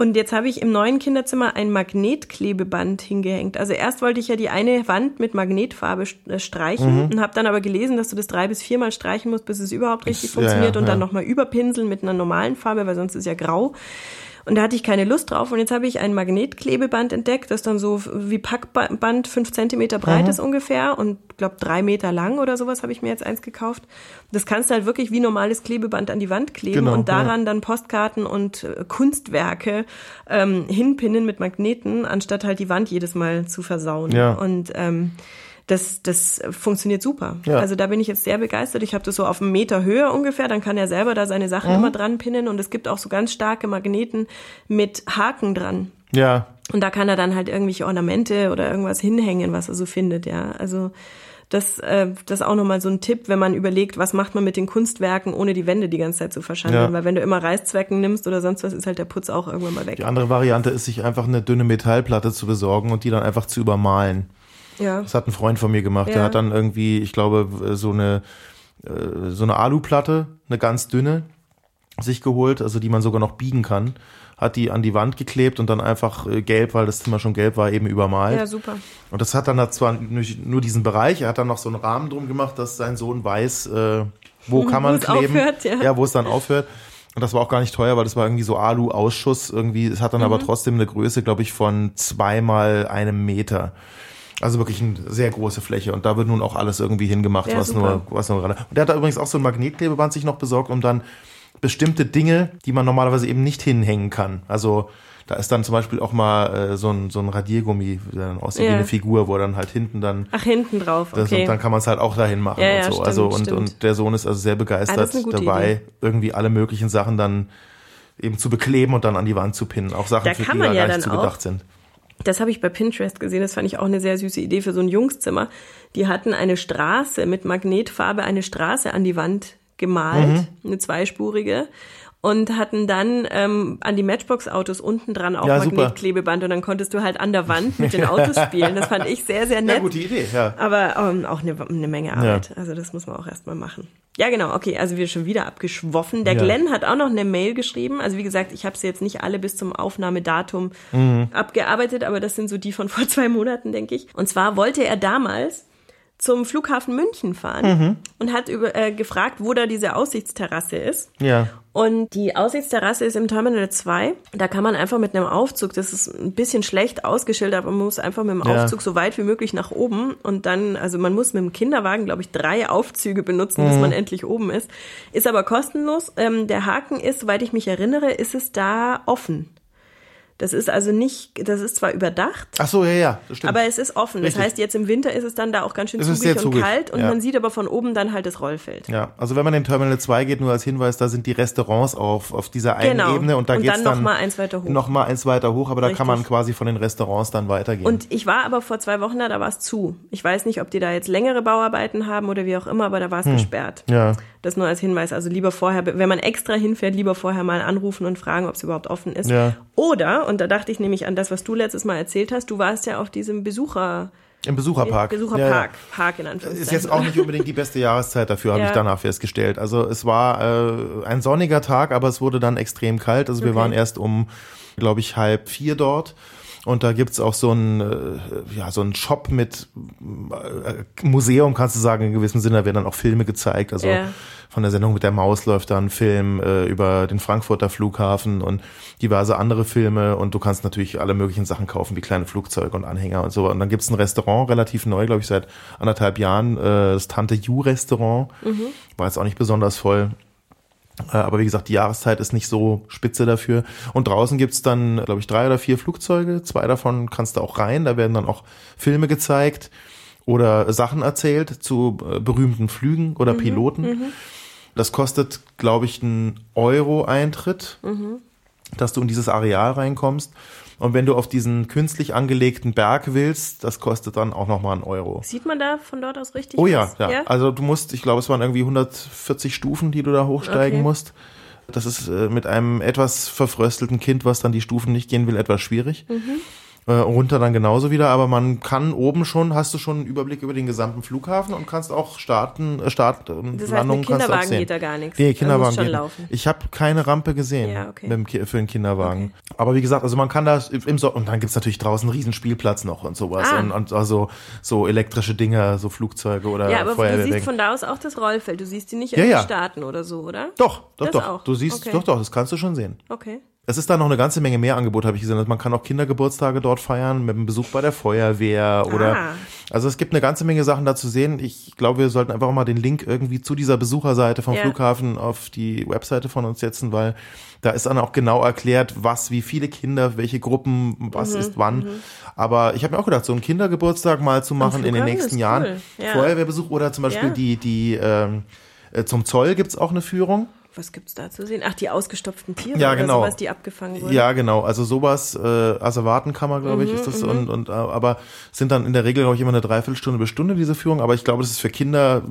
Und jetzt habe ich im neuen Kinderzimmer ein Magnetklebeband hingehängt. Also erst wollte ich ja die eine Wand mit Magnetfarbe äh, streichen mhm. und habe dann aber gelesen, dass du das drei bis viermal streichen musst, bis es überhaupt richtig das, funktioniert ja, ja, und dann nochmal überpinseln mit einer normalen Farbe, weil sonst ist ja grau. Und da hatte ich keine Lust drauf. Und jetzt habe ich ein Magnetklebeband entdeckt, das dann so wie Packband fünf Zentimeter breit mhm. ist ungefähr und glaube drei Meter lang oder sowas habe ich mir jetzt eins gekauft. Das kannst du halt wirklich wie normales Klebeband an die Wand kleben genau, und daran ja. dann Postkarten und äh, Kunstwerke ähm, hinpinnen mit Magneten, anstatt halt die Wand jedes Mal zu versauen. Ja. Und ähm, das, das funktioniert super. Ja. Also da bin ich jetzt sehr begeistert. Ich habe das so auf einem Meter Höhe ungefähr, dann kann er selber da seine Sachen mhm. immer dran pinnen und es gibt auch so ganz starke Magneten mit Haken dran. Ja. Und da kann er dann halt irgendwelche Ornamente oder irgendwas hinhängen, was er so findet, ja. Also das, äh, das ist auch nochmal so ein Tipp, wenn man überlegt, was macht man mit den Kunstwerken, ohne die Wände die ganze Zeit zu verschandeln. Ja. Weil wenn du immer Reißzwecken nimmst oder sonst was, ist halt der Putz auch irgendwann mal weg. Die andere Variante ist, sich einfach eine dünne Metallplatte zu besorgen und die dann einfach zu übermalen. Ja. Das hat ein Freund von mir gemacht. Ja. Der hat dann irgendwie, ich glaube, so eine, äh, so eine Aluplatte, eine ganz dünne, sich geholt, also die man sogar noch biegen kann, hat die an die Wand geklebt und dann einfach äh, gelb, weil das Zimmer schon gelb war, eben übermalt. Ja, super. Und das hat dann da zwar nur diesen Bereich, er hat dann noch so einen Rahmen drum gemacht, dass sein Sohn weiß, äh, wo kann man kleben. Aufhört, ja. ja, wo es dann aufhört. Und das war auch gar nicht teuer, weil das war irgendwie so Alu-Ausschuss irgendwie. Es hat dann mhm. aber trotzdem eine Größe, glaube ich, von zweimal einem Meter. Also wirklich eine sehr große Fläche und da wird nun auch alles irgendwie hingemacht, ja, was super. nur, was nur gerade. Und der hat da übrigens auch so ein Magnetklebeband sich noch besorgt, um dann bestimmte Dinge, die man normalerweise eben nicht hinhängen kann. Also da ist dann zum Beispiel auch mal äh, so, ein, so ein Radiergummi, der dann aussieht ja. wie eine Figur, wo er dann halt hinten dann. Ach, hinten drauf, okay. Das, und dann kann man es halt auch dahin machen ja, und so. Stimmt, also und, stimmt. und der Sohn ist also sehr begeistert ah, dabei, Idee. irgendwie alle möglichen Sachen dann eben zu bekleben und dann an die Wand zu pinnen. Auch Sachen, da für die ja gar nicht zu gedacht sind. Das habe ich bei Pinterest gesehen, das fand ich auch eine sehr süße Idee für so ein Jungszimmer. Die hatten eine Straße mit Magnetfarbe, eine Straße an die Wand gemalt, mhm. eine zweispurige und hatten dann ähm, an die Matchbox-Autos unten dran auch ja, Magnetklebeband und dann konntest du halt an der Wand mit den Autos spielen. Das fand ich sehr, sehr nett. Ja, gute Idee, ja. Aber ähm, auch eine, eine Menge Arbeit. Ja. Also das muss man auch erstmal machen. Ja, genau, okay, also wir schon wieder abgeschwoffen. Der ja. Glenn hat auch noch eine Mail geschrieben. Also wie gesagt, ich habe sie jetzt nicht alle bis zum Aufnahmedatum mhm. abgearbeitet, aber das sind so die von vor zwei Monaten, denke ich. Und zwar wollte er damals zum Flughafen München fahren mhm. und hat über, äh, gefragt, wo da diese Aussichtsterrasse ist. Ja. Und die Aussichtsterrasse ist im Terminal 2. Da kann man einfach mit einem Aufzug, das ist ein bisschen schlecht ausgeschildert, aber man muss einfach mit dem ja. Aufzug so weit wie möglich nach oben und dann, also man muss mit dem Kinderwagen, glaube ich, drei Aufzüge benutzen, mhm. bis man endlich oben ist. Ist aber kostenlos. Ähm, der Haken ist, soweit ich mich erinnere, ist es da offen. Das ist also nicht, das ist zwar überdacht. Ach so, ja, ja, das stimmt. Aber es ist offen. Richtig. Das heißt, jetzt im Winter ist es dann da auch ganz schön zugig und zugig. kalt und ja. man sieht aber von oben dann halt das Rollfeld. Ja, also wenn man in Terminal 2 geht, nur als Hinweis, da sind die Restaurants auf, auf dieser einen genau. Ebene und da und geht's dann, dann noch mal eins weiter hoch. Noch mal eins weiter hoch, aber Richtig. da kann man quasi von den Restaurants dann weitergehen. Und ich war aber vor zwei Wochen da, da war es zu. Ich weiß nicht, ob die da jetzt längere Bauarbeiten haben oder wie auch immer, aber da war es hm. gesperrt. Ja. Das nur als Hinweis. Also lieber vorher, wenn man extra hinfährt, lieber vorher mal anrufen und fragen, ob es überhaupt offen ist. Ja. Oder, und da dachte ich nämlich an das, was du letztes Mal erzählt hast, du warst ja auf diesem Besucher, Im Besucherpark. Besucherpark, Ja, ja. Park in Anführungszeichen. Ist jetzt auch nicht unbedingt die beste Jahreszeit dafür, habe Ja. ich danach festgestellt. Also es war äh, ein sonniger Tag, aber es wurde dann extrem kalt. Also wir Okay. waren erst um, glaube ich, halb vier dort. Und da gibt's auch so einen, äh, ja, so einen Shop mit äh, Museum, kannst du sagen, in gewissem Sinne. Da werden dann auch Filme gezeigt. Also Ja. von der Sendung mit der Maus läuft da ein Film äh, über den Frankfurter Flughafen und diverse andere Filme. Und du kannst natürlich alle möglichen Sachen kaufen, wie kleine Flugzeuge und Anhänger und so. Und dann gibt's ein Restaurant, relativ neu, glaube ich, seit anderthalb Jahren, äh, das Tante Ju Restaurant. War jetzt auch nicht besonders voll. Äh, Aber wie gesagt, die Jahreszeit ist nicht so spitze dafür. Und draußen gibt's dann, glaube ich, drei oder vier Flugzeuge. Zwei davon kannst du auch rein. Da werden dann auch Filme gezeigt oder Sachen erzählt zu äh, berühmten Flügen oder Piloten. Das kostet, glaube ich, einen Euro Eintritt, dass du in dieses Areal reinkommst. Und wenn du auf diesen künstlich angelegten Berg willst, das kostet dann auch nochmal einen Euro. Sieht man da von dort aus richtig Oh ja, was? ja, Also du musst, ich glaube, es waren irgendwie 140 Stufen, die du da hochsteigen Okay. musst. Das ist äh, mit einem etwas verfröstelten Kind, was dann die Stufen nicht gehen will, etwas schwierig. Mhm. Äh, runter dann genauso wieder, aber man kann oben schon, hast du schon einen Überblick über den gesamten Flughafen und kannst auch starten, äh, Start und Das heißt, Landungen mit kannst du auch Kinderwagen sehen. geht da gar nichts. Nee, Kinderwagen geht. laufen. Ich habe keine Rampe gesehen Ja, okay. dem, für den Kinderwagen. Aber wie gesagt, also man kann da im so und dann gibt's natürlich draußen einen riesen Spielplatz noch und sowas Ah. und, und also so elektrische Dinger, so Flugzeuge oder Ja, aber du Feuerwehrwagen. siehst von da aus auch das Rollfeld. Du siehst die nicht Ja, ja. starten oder so, oder? Doch, doch, Das doch. auch. Du siehst, Okay. doch, doch, das kannst du schon sehen. Okay. Es ist da noch eine ganze Menge mehr Angebot, habe ich gesehen. Also man kann auch Kindergeburtstage dort feiern, mit einem Besuch bei der Feuerwehr oder. Ah. Also es gibt eine ganze Menge Sachen da zu sehen. Ich glaube, wir sollten einfach mal den Link irgendwie zu dieser Besucherseite vom Ja. Flughafen auf die Webseite von uns setzen, weil da ist dann auch genau erklärt, was, wie viele Kinder, welche Gruppen, Mhm, was ist wann. Aber ich habe mir auch gedacht, so einen Kindergeburtstag mal zu machen in den nächsten Jahren. cool. Ja. Feuerwehrbesuch oder zum Beispiel Ja. die, die ähm, äh, zum Zoll gibt's auch eine Führung. Was gibt's da zu sehen? Ach, die ausgestopften Tiere Ja, oder genau. sowas, die abgefangen wurden. Ja, genau. Also sowas, äh, Asservatenkammer, glaube ich, ist das. Und, und äh, aber sind dann in der Regel, glaube ich, immer eine Dreiviertelstunde bis Stunde diese Führung. Aber ich glaube, das ist für Kinder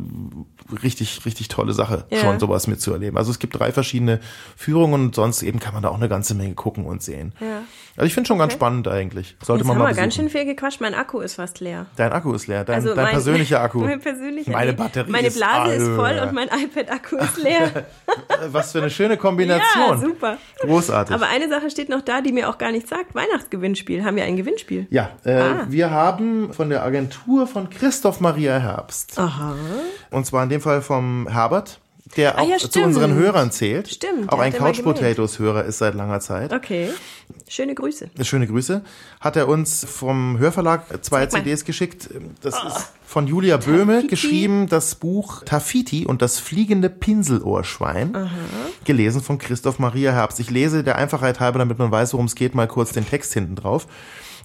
richtig, richtig tolle Sache, Ja. schon sowas mitzuerleben. Also es gibt drei verschiedene Führungen und sonst eben kann man da auch eine ganze Menge gucken und sehen. Ja. Also ich finde schon ganz spannend eigentlich. Sollte Jetzt man haben mal wir ganz schön viel gequatscht. Mein Akku ist fast leer. Dein Akku ist leer, dein, Also dein mein- persönlicher Akku. Mein persönlicher. Meine. Batterie Meine ist Blase ist alle. voll und mein iPad-Akku ist leer. Was für eine schöne Kombination. Ja, super. Großartig. Aber eine Sache steht noch da, die mir auch gar nichts sagt. Weihnachtsgewinnspiel. Haben wir ein Gewinnspiel? ja, äh, Ah. wir haben von der Agentur von Christoph Maria Herbst. Aha. Und zwar in dem Fall vom Herbert, der Ah, auch ja, zu unseren Hörern zählt. Stimmt, Auch ein Couch Potatoes Hörer ist seit langer Zeit. Okay. Schöne Grüße. Schöne Grüße. Hat er uns vom Hörverlag zwei. CDs geschickt. Das ist von Julia Böhme Tafiti. geschrieben, das Buch Tafiti und das fliegende Pinselohrschwein. Gelesen von Christoph Maria Herbst. Ich lese der Einfachheit halber, damit man weiß, worum es geht, mal kurz den Text hinten drauf.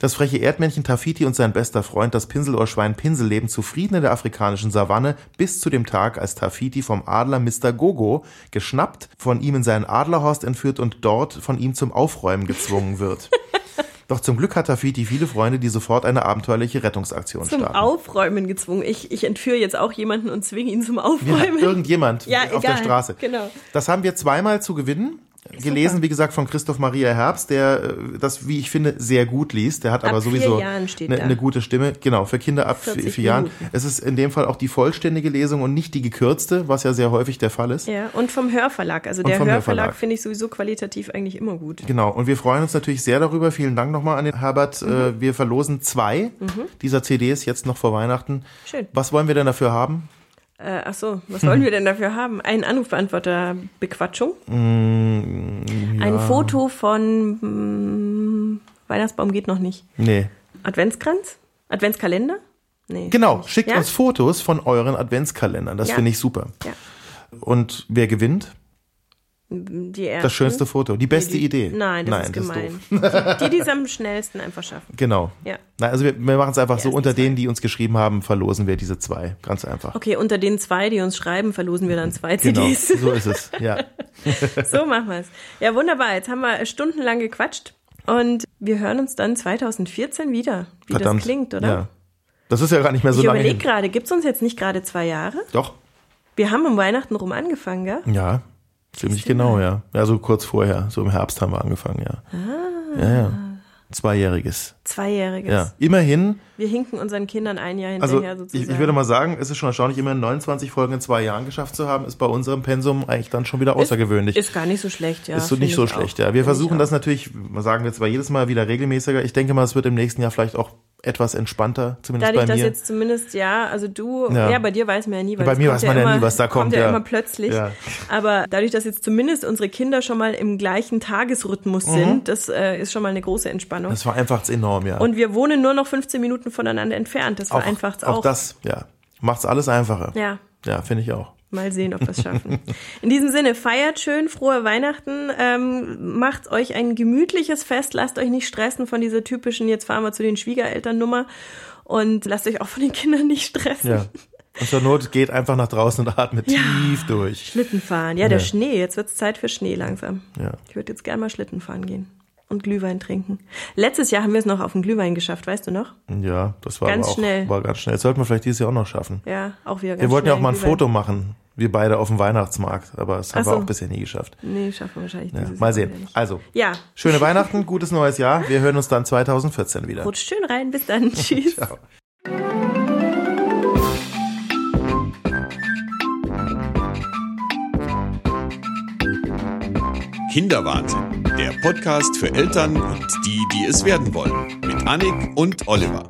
Das freche Erdmännchen Tafiti und sein bester Freund, das Pinselohrschwein Pinsel, leben zufrieden in der afrikanischen Savanne bis zu dem Tag, als Tafiti vom Adler Mr. Gogo geschnappt, von ihm in seinen Adlerhorst entführt und dort von ihm zum Aufräumen gezwungen wird. Doch zum Glück hat Tafiti viele Freunde, die sofort eine abenteuerliche Rettungsaktion Zum starten. Aufräumen gezwungen. Ich, ich entführe jetzt auch jemanden und zwinge ihn zum Ja, Aufräumen. irgendjemand Ja, auf der egal. Straße. Genau. Das haben wir zweimal zu gewinnen. Gelesen, wie gesagt, von Christoph Maria Herbst, der äh, das, wie ich finde, sehr gut liest. Der hat Ab aber sowieso eine, eine gute Stimme. Genau, für Kinder ab vier, 40 vier Jahren. Es ist in dem Fall auch die vollständige Lesung und nicht die gekürzte, was ja sehr häufig der Fall ist. Ja, und vom Hörverlag. Also Und der Hörverlag Hörverlag. finde ich sowieso qualitativ eigentlich immer gut. Genau, und wir freuen uns natürlich sehr darüber. Vielen Dank nochmal an den Herbert. Mhm. Äh, Wir verlosen zwei dieser CDs jetzt noch vor Weihnachten. Schön. Was wollen wir denn dafür haben? Äh, ach so, was wollen wir denn dafür haben? Einen Anrufbeantworter Bequatschung? Mm, Ein Foto von mm, Weihnachtsbaum geht noch nicht. Nee. Adventskranz? Adventskalender? Nee. Genau, schickt Ja? uns Fotos von euren Adventskalendern. Das Ja. finde ich super. Ja. Und wer gewinnt? Die ersten. Das schönste Foto. Die beste die, Idee. Nein, das ist gemein. die, die es am schnellsten einfach schaffen. Genau. Ja. Nein, also wir, wir machen es einfach so, ersten unter zwei. denen, die uns geschrieben haben, verlosen wir diese zwei. Ganz einfach. Okay, unter den zwei, die uns schreiben, verlosen wir dann zwei Genau, CDs. so ist es. Ja. So machen wir es. Ja, wunderbar. Jetzt haben wir stundenlang gequatscht und wir hören uns dann 2014 wieder, wie Verdammt. das klingt, oder? Ja. Das ist ja gar nicht mehr so ich lange überlege hin. gerade, gibt's uns jetzt nicht gerade zwei Jahre? Doch. Wir haben um Weihnachten rum angefangen, gell? Ja. Ziemlich genau, ja. Ja, so kurz vorher. So im Herbst haben wir angefangen, ja. Ja, ja. Zweijähriges. Zweijähriges. Ja, immerhin. Wir hinken unseren Kindern ein Jahr Also hinterher sozusagen. ich, ich würde mal sagen, es ist schon erstaunlich, immerhin 29 Folgen in zwei Jahren geschafft zu haben, ist bei unserem Pensum eigentlich dann schon wieder außergewöhnlich. Ist gar nicht so schlecht, ja. ist so nicht so schlecht, auch. ja. Wir Finde versuchen das natürlich, sagen wir zwar jedes Mal wieder regelmäßiger. Ich denke mal, es wird im nächsten Jahr vielleicht auch etwas entspannter, zumindest Dadurch, bei dass mir. jetzt zumindest, ja, also du, Ja. ja, bei dir weiß man ja nie, weil Bei mir kommt weiß man ja immer, nie, was da kommt, ja, ja. immer plötzlich. Ja. Aber dadurch, dass jetzt zumindest unsere Kinder schon mal im gleichen Tagesrhythmus sind, das äh, ist schon mal eine große Entspannung. Mhm. Das vereinfacht es enorm, ja. Und wir wohnen nur noch 15 Minuten voneinander entfernt. Das vereinfacht es auch. Auch das, ja. Macht's alles einfacher. Ja. Ja, finde ich auch. Mal sehen, ob wir es schaffen. In diesem Sinne, feiert schön, frohe Weihnachten, ähm, macht euch ein gemütliches Fest, lasst euch nicht stressen von dieser typischen, jetzt fahren wir zu den Schwiegereltern Nummer und lasst euch auch von den Kindern nicht stressen. Ja. Und zur Not geht einfach nach draußen und atmet tief durch. Schlitten fahren. Ja, der Ja. Schnee, jetzt wird's Zeit für Schnee langsam. Ja. Ich würde jetzt gerne mal Schlitten fahren gehen und Glühwein trinken. Letztes Jahr haben wir es noch auf den Glühwein geschafft, weißt du noch? Ja, das war Ganz auch, schnell. war ganz schnell. Das sollten wir vielleicht dieses Jahr auch noch schaffen. Ja, auch wieder ganz Wir wollten ja auch schnell mal ein Glühwein. Foto machen, wir beide auf dem Weihnachtsmarkt, aber das haben Ach wir so. auch bisher nie geschafft. Nee, schaffen wir wahrscheinlich Ja, mal sehen. Also, Ja, schöne Weihnachten, gutes neues Jahr. Wir hören uns dann 2014 wieder. rutscht schön rein, bis dann. Tschüss. Ciao. Kinderwahnsinn, der Podcast für Eltern und die, die es werden wollen. Mit Annik und Oliver.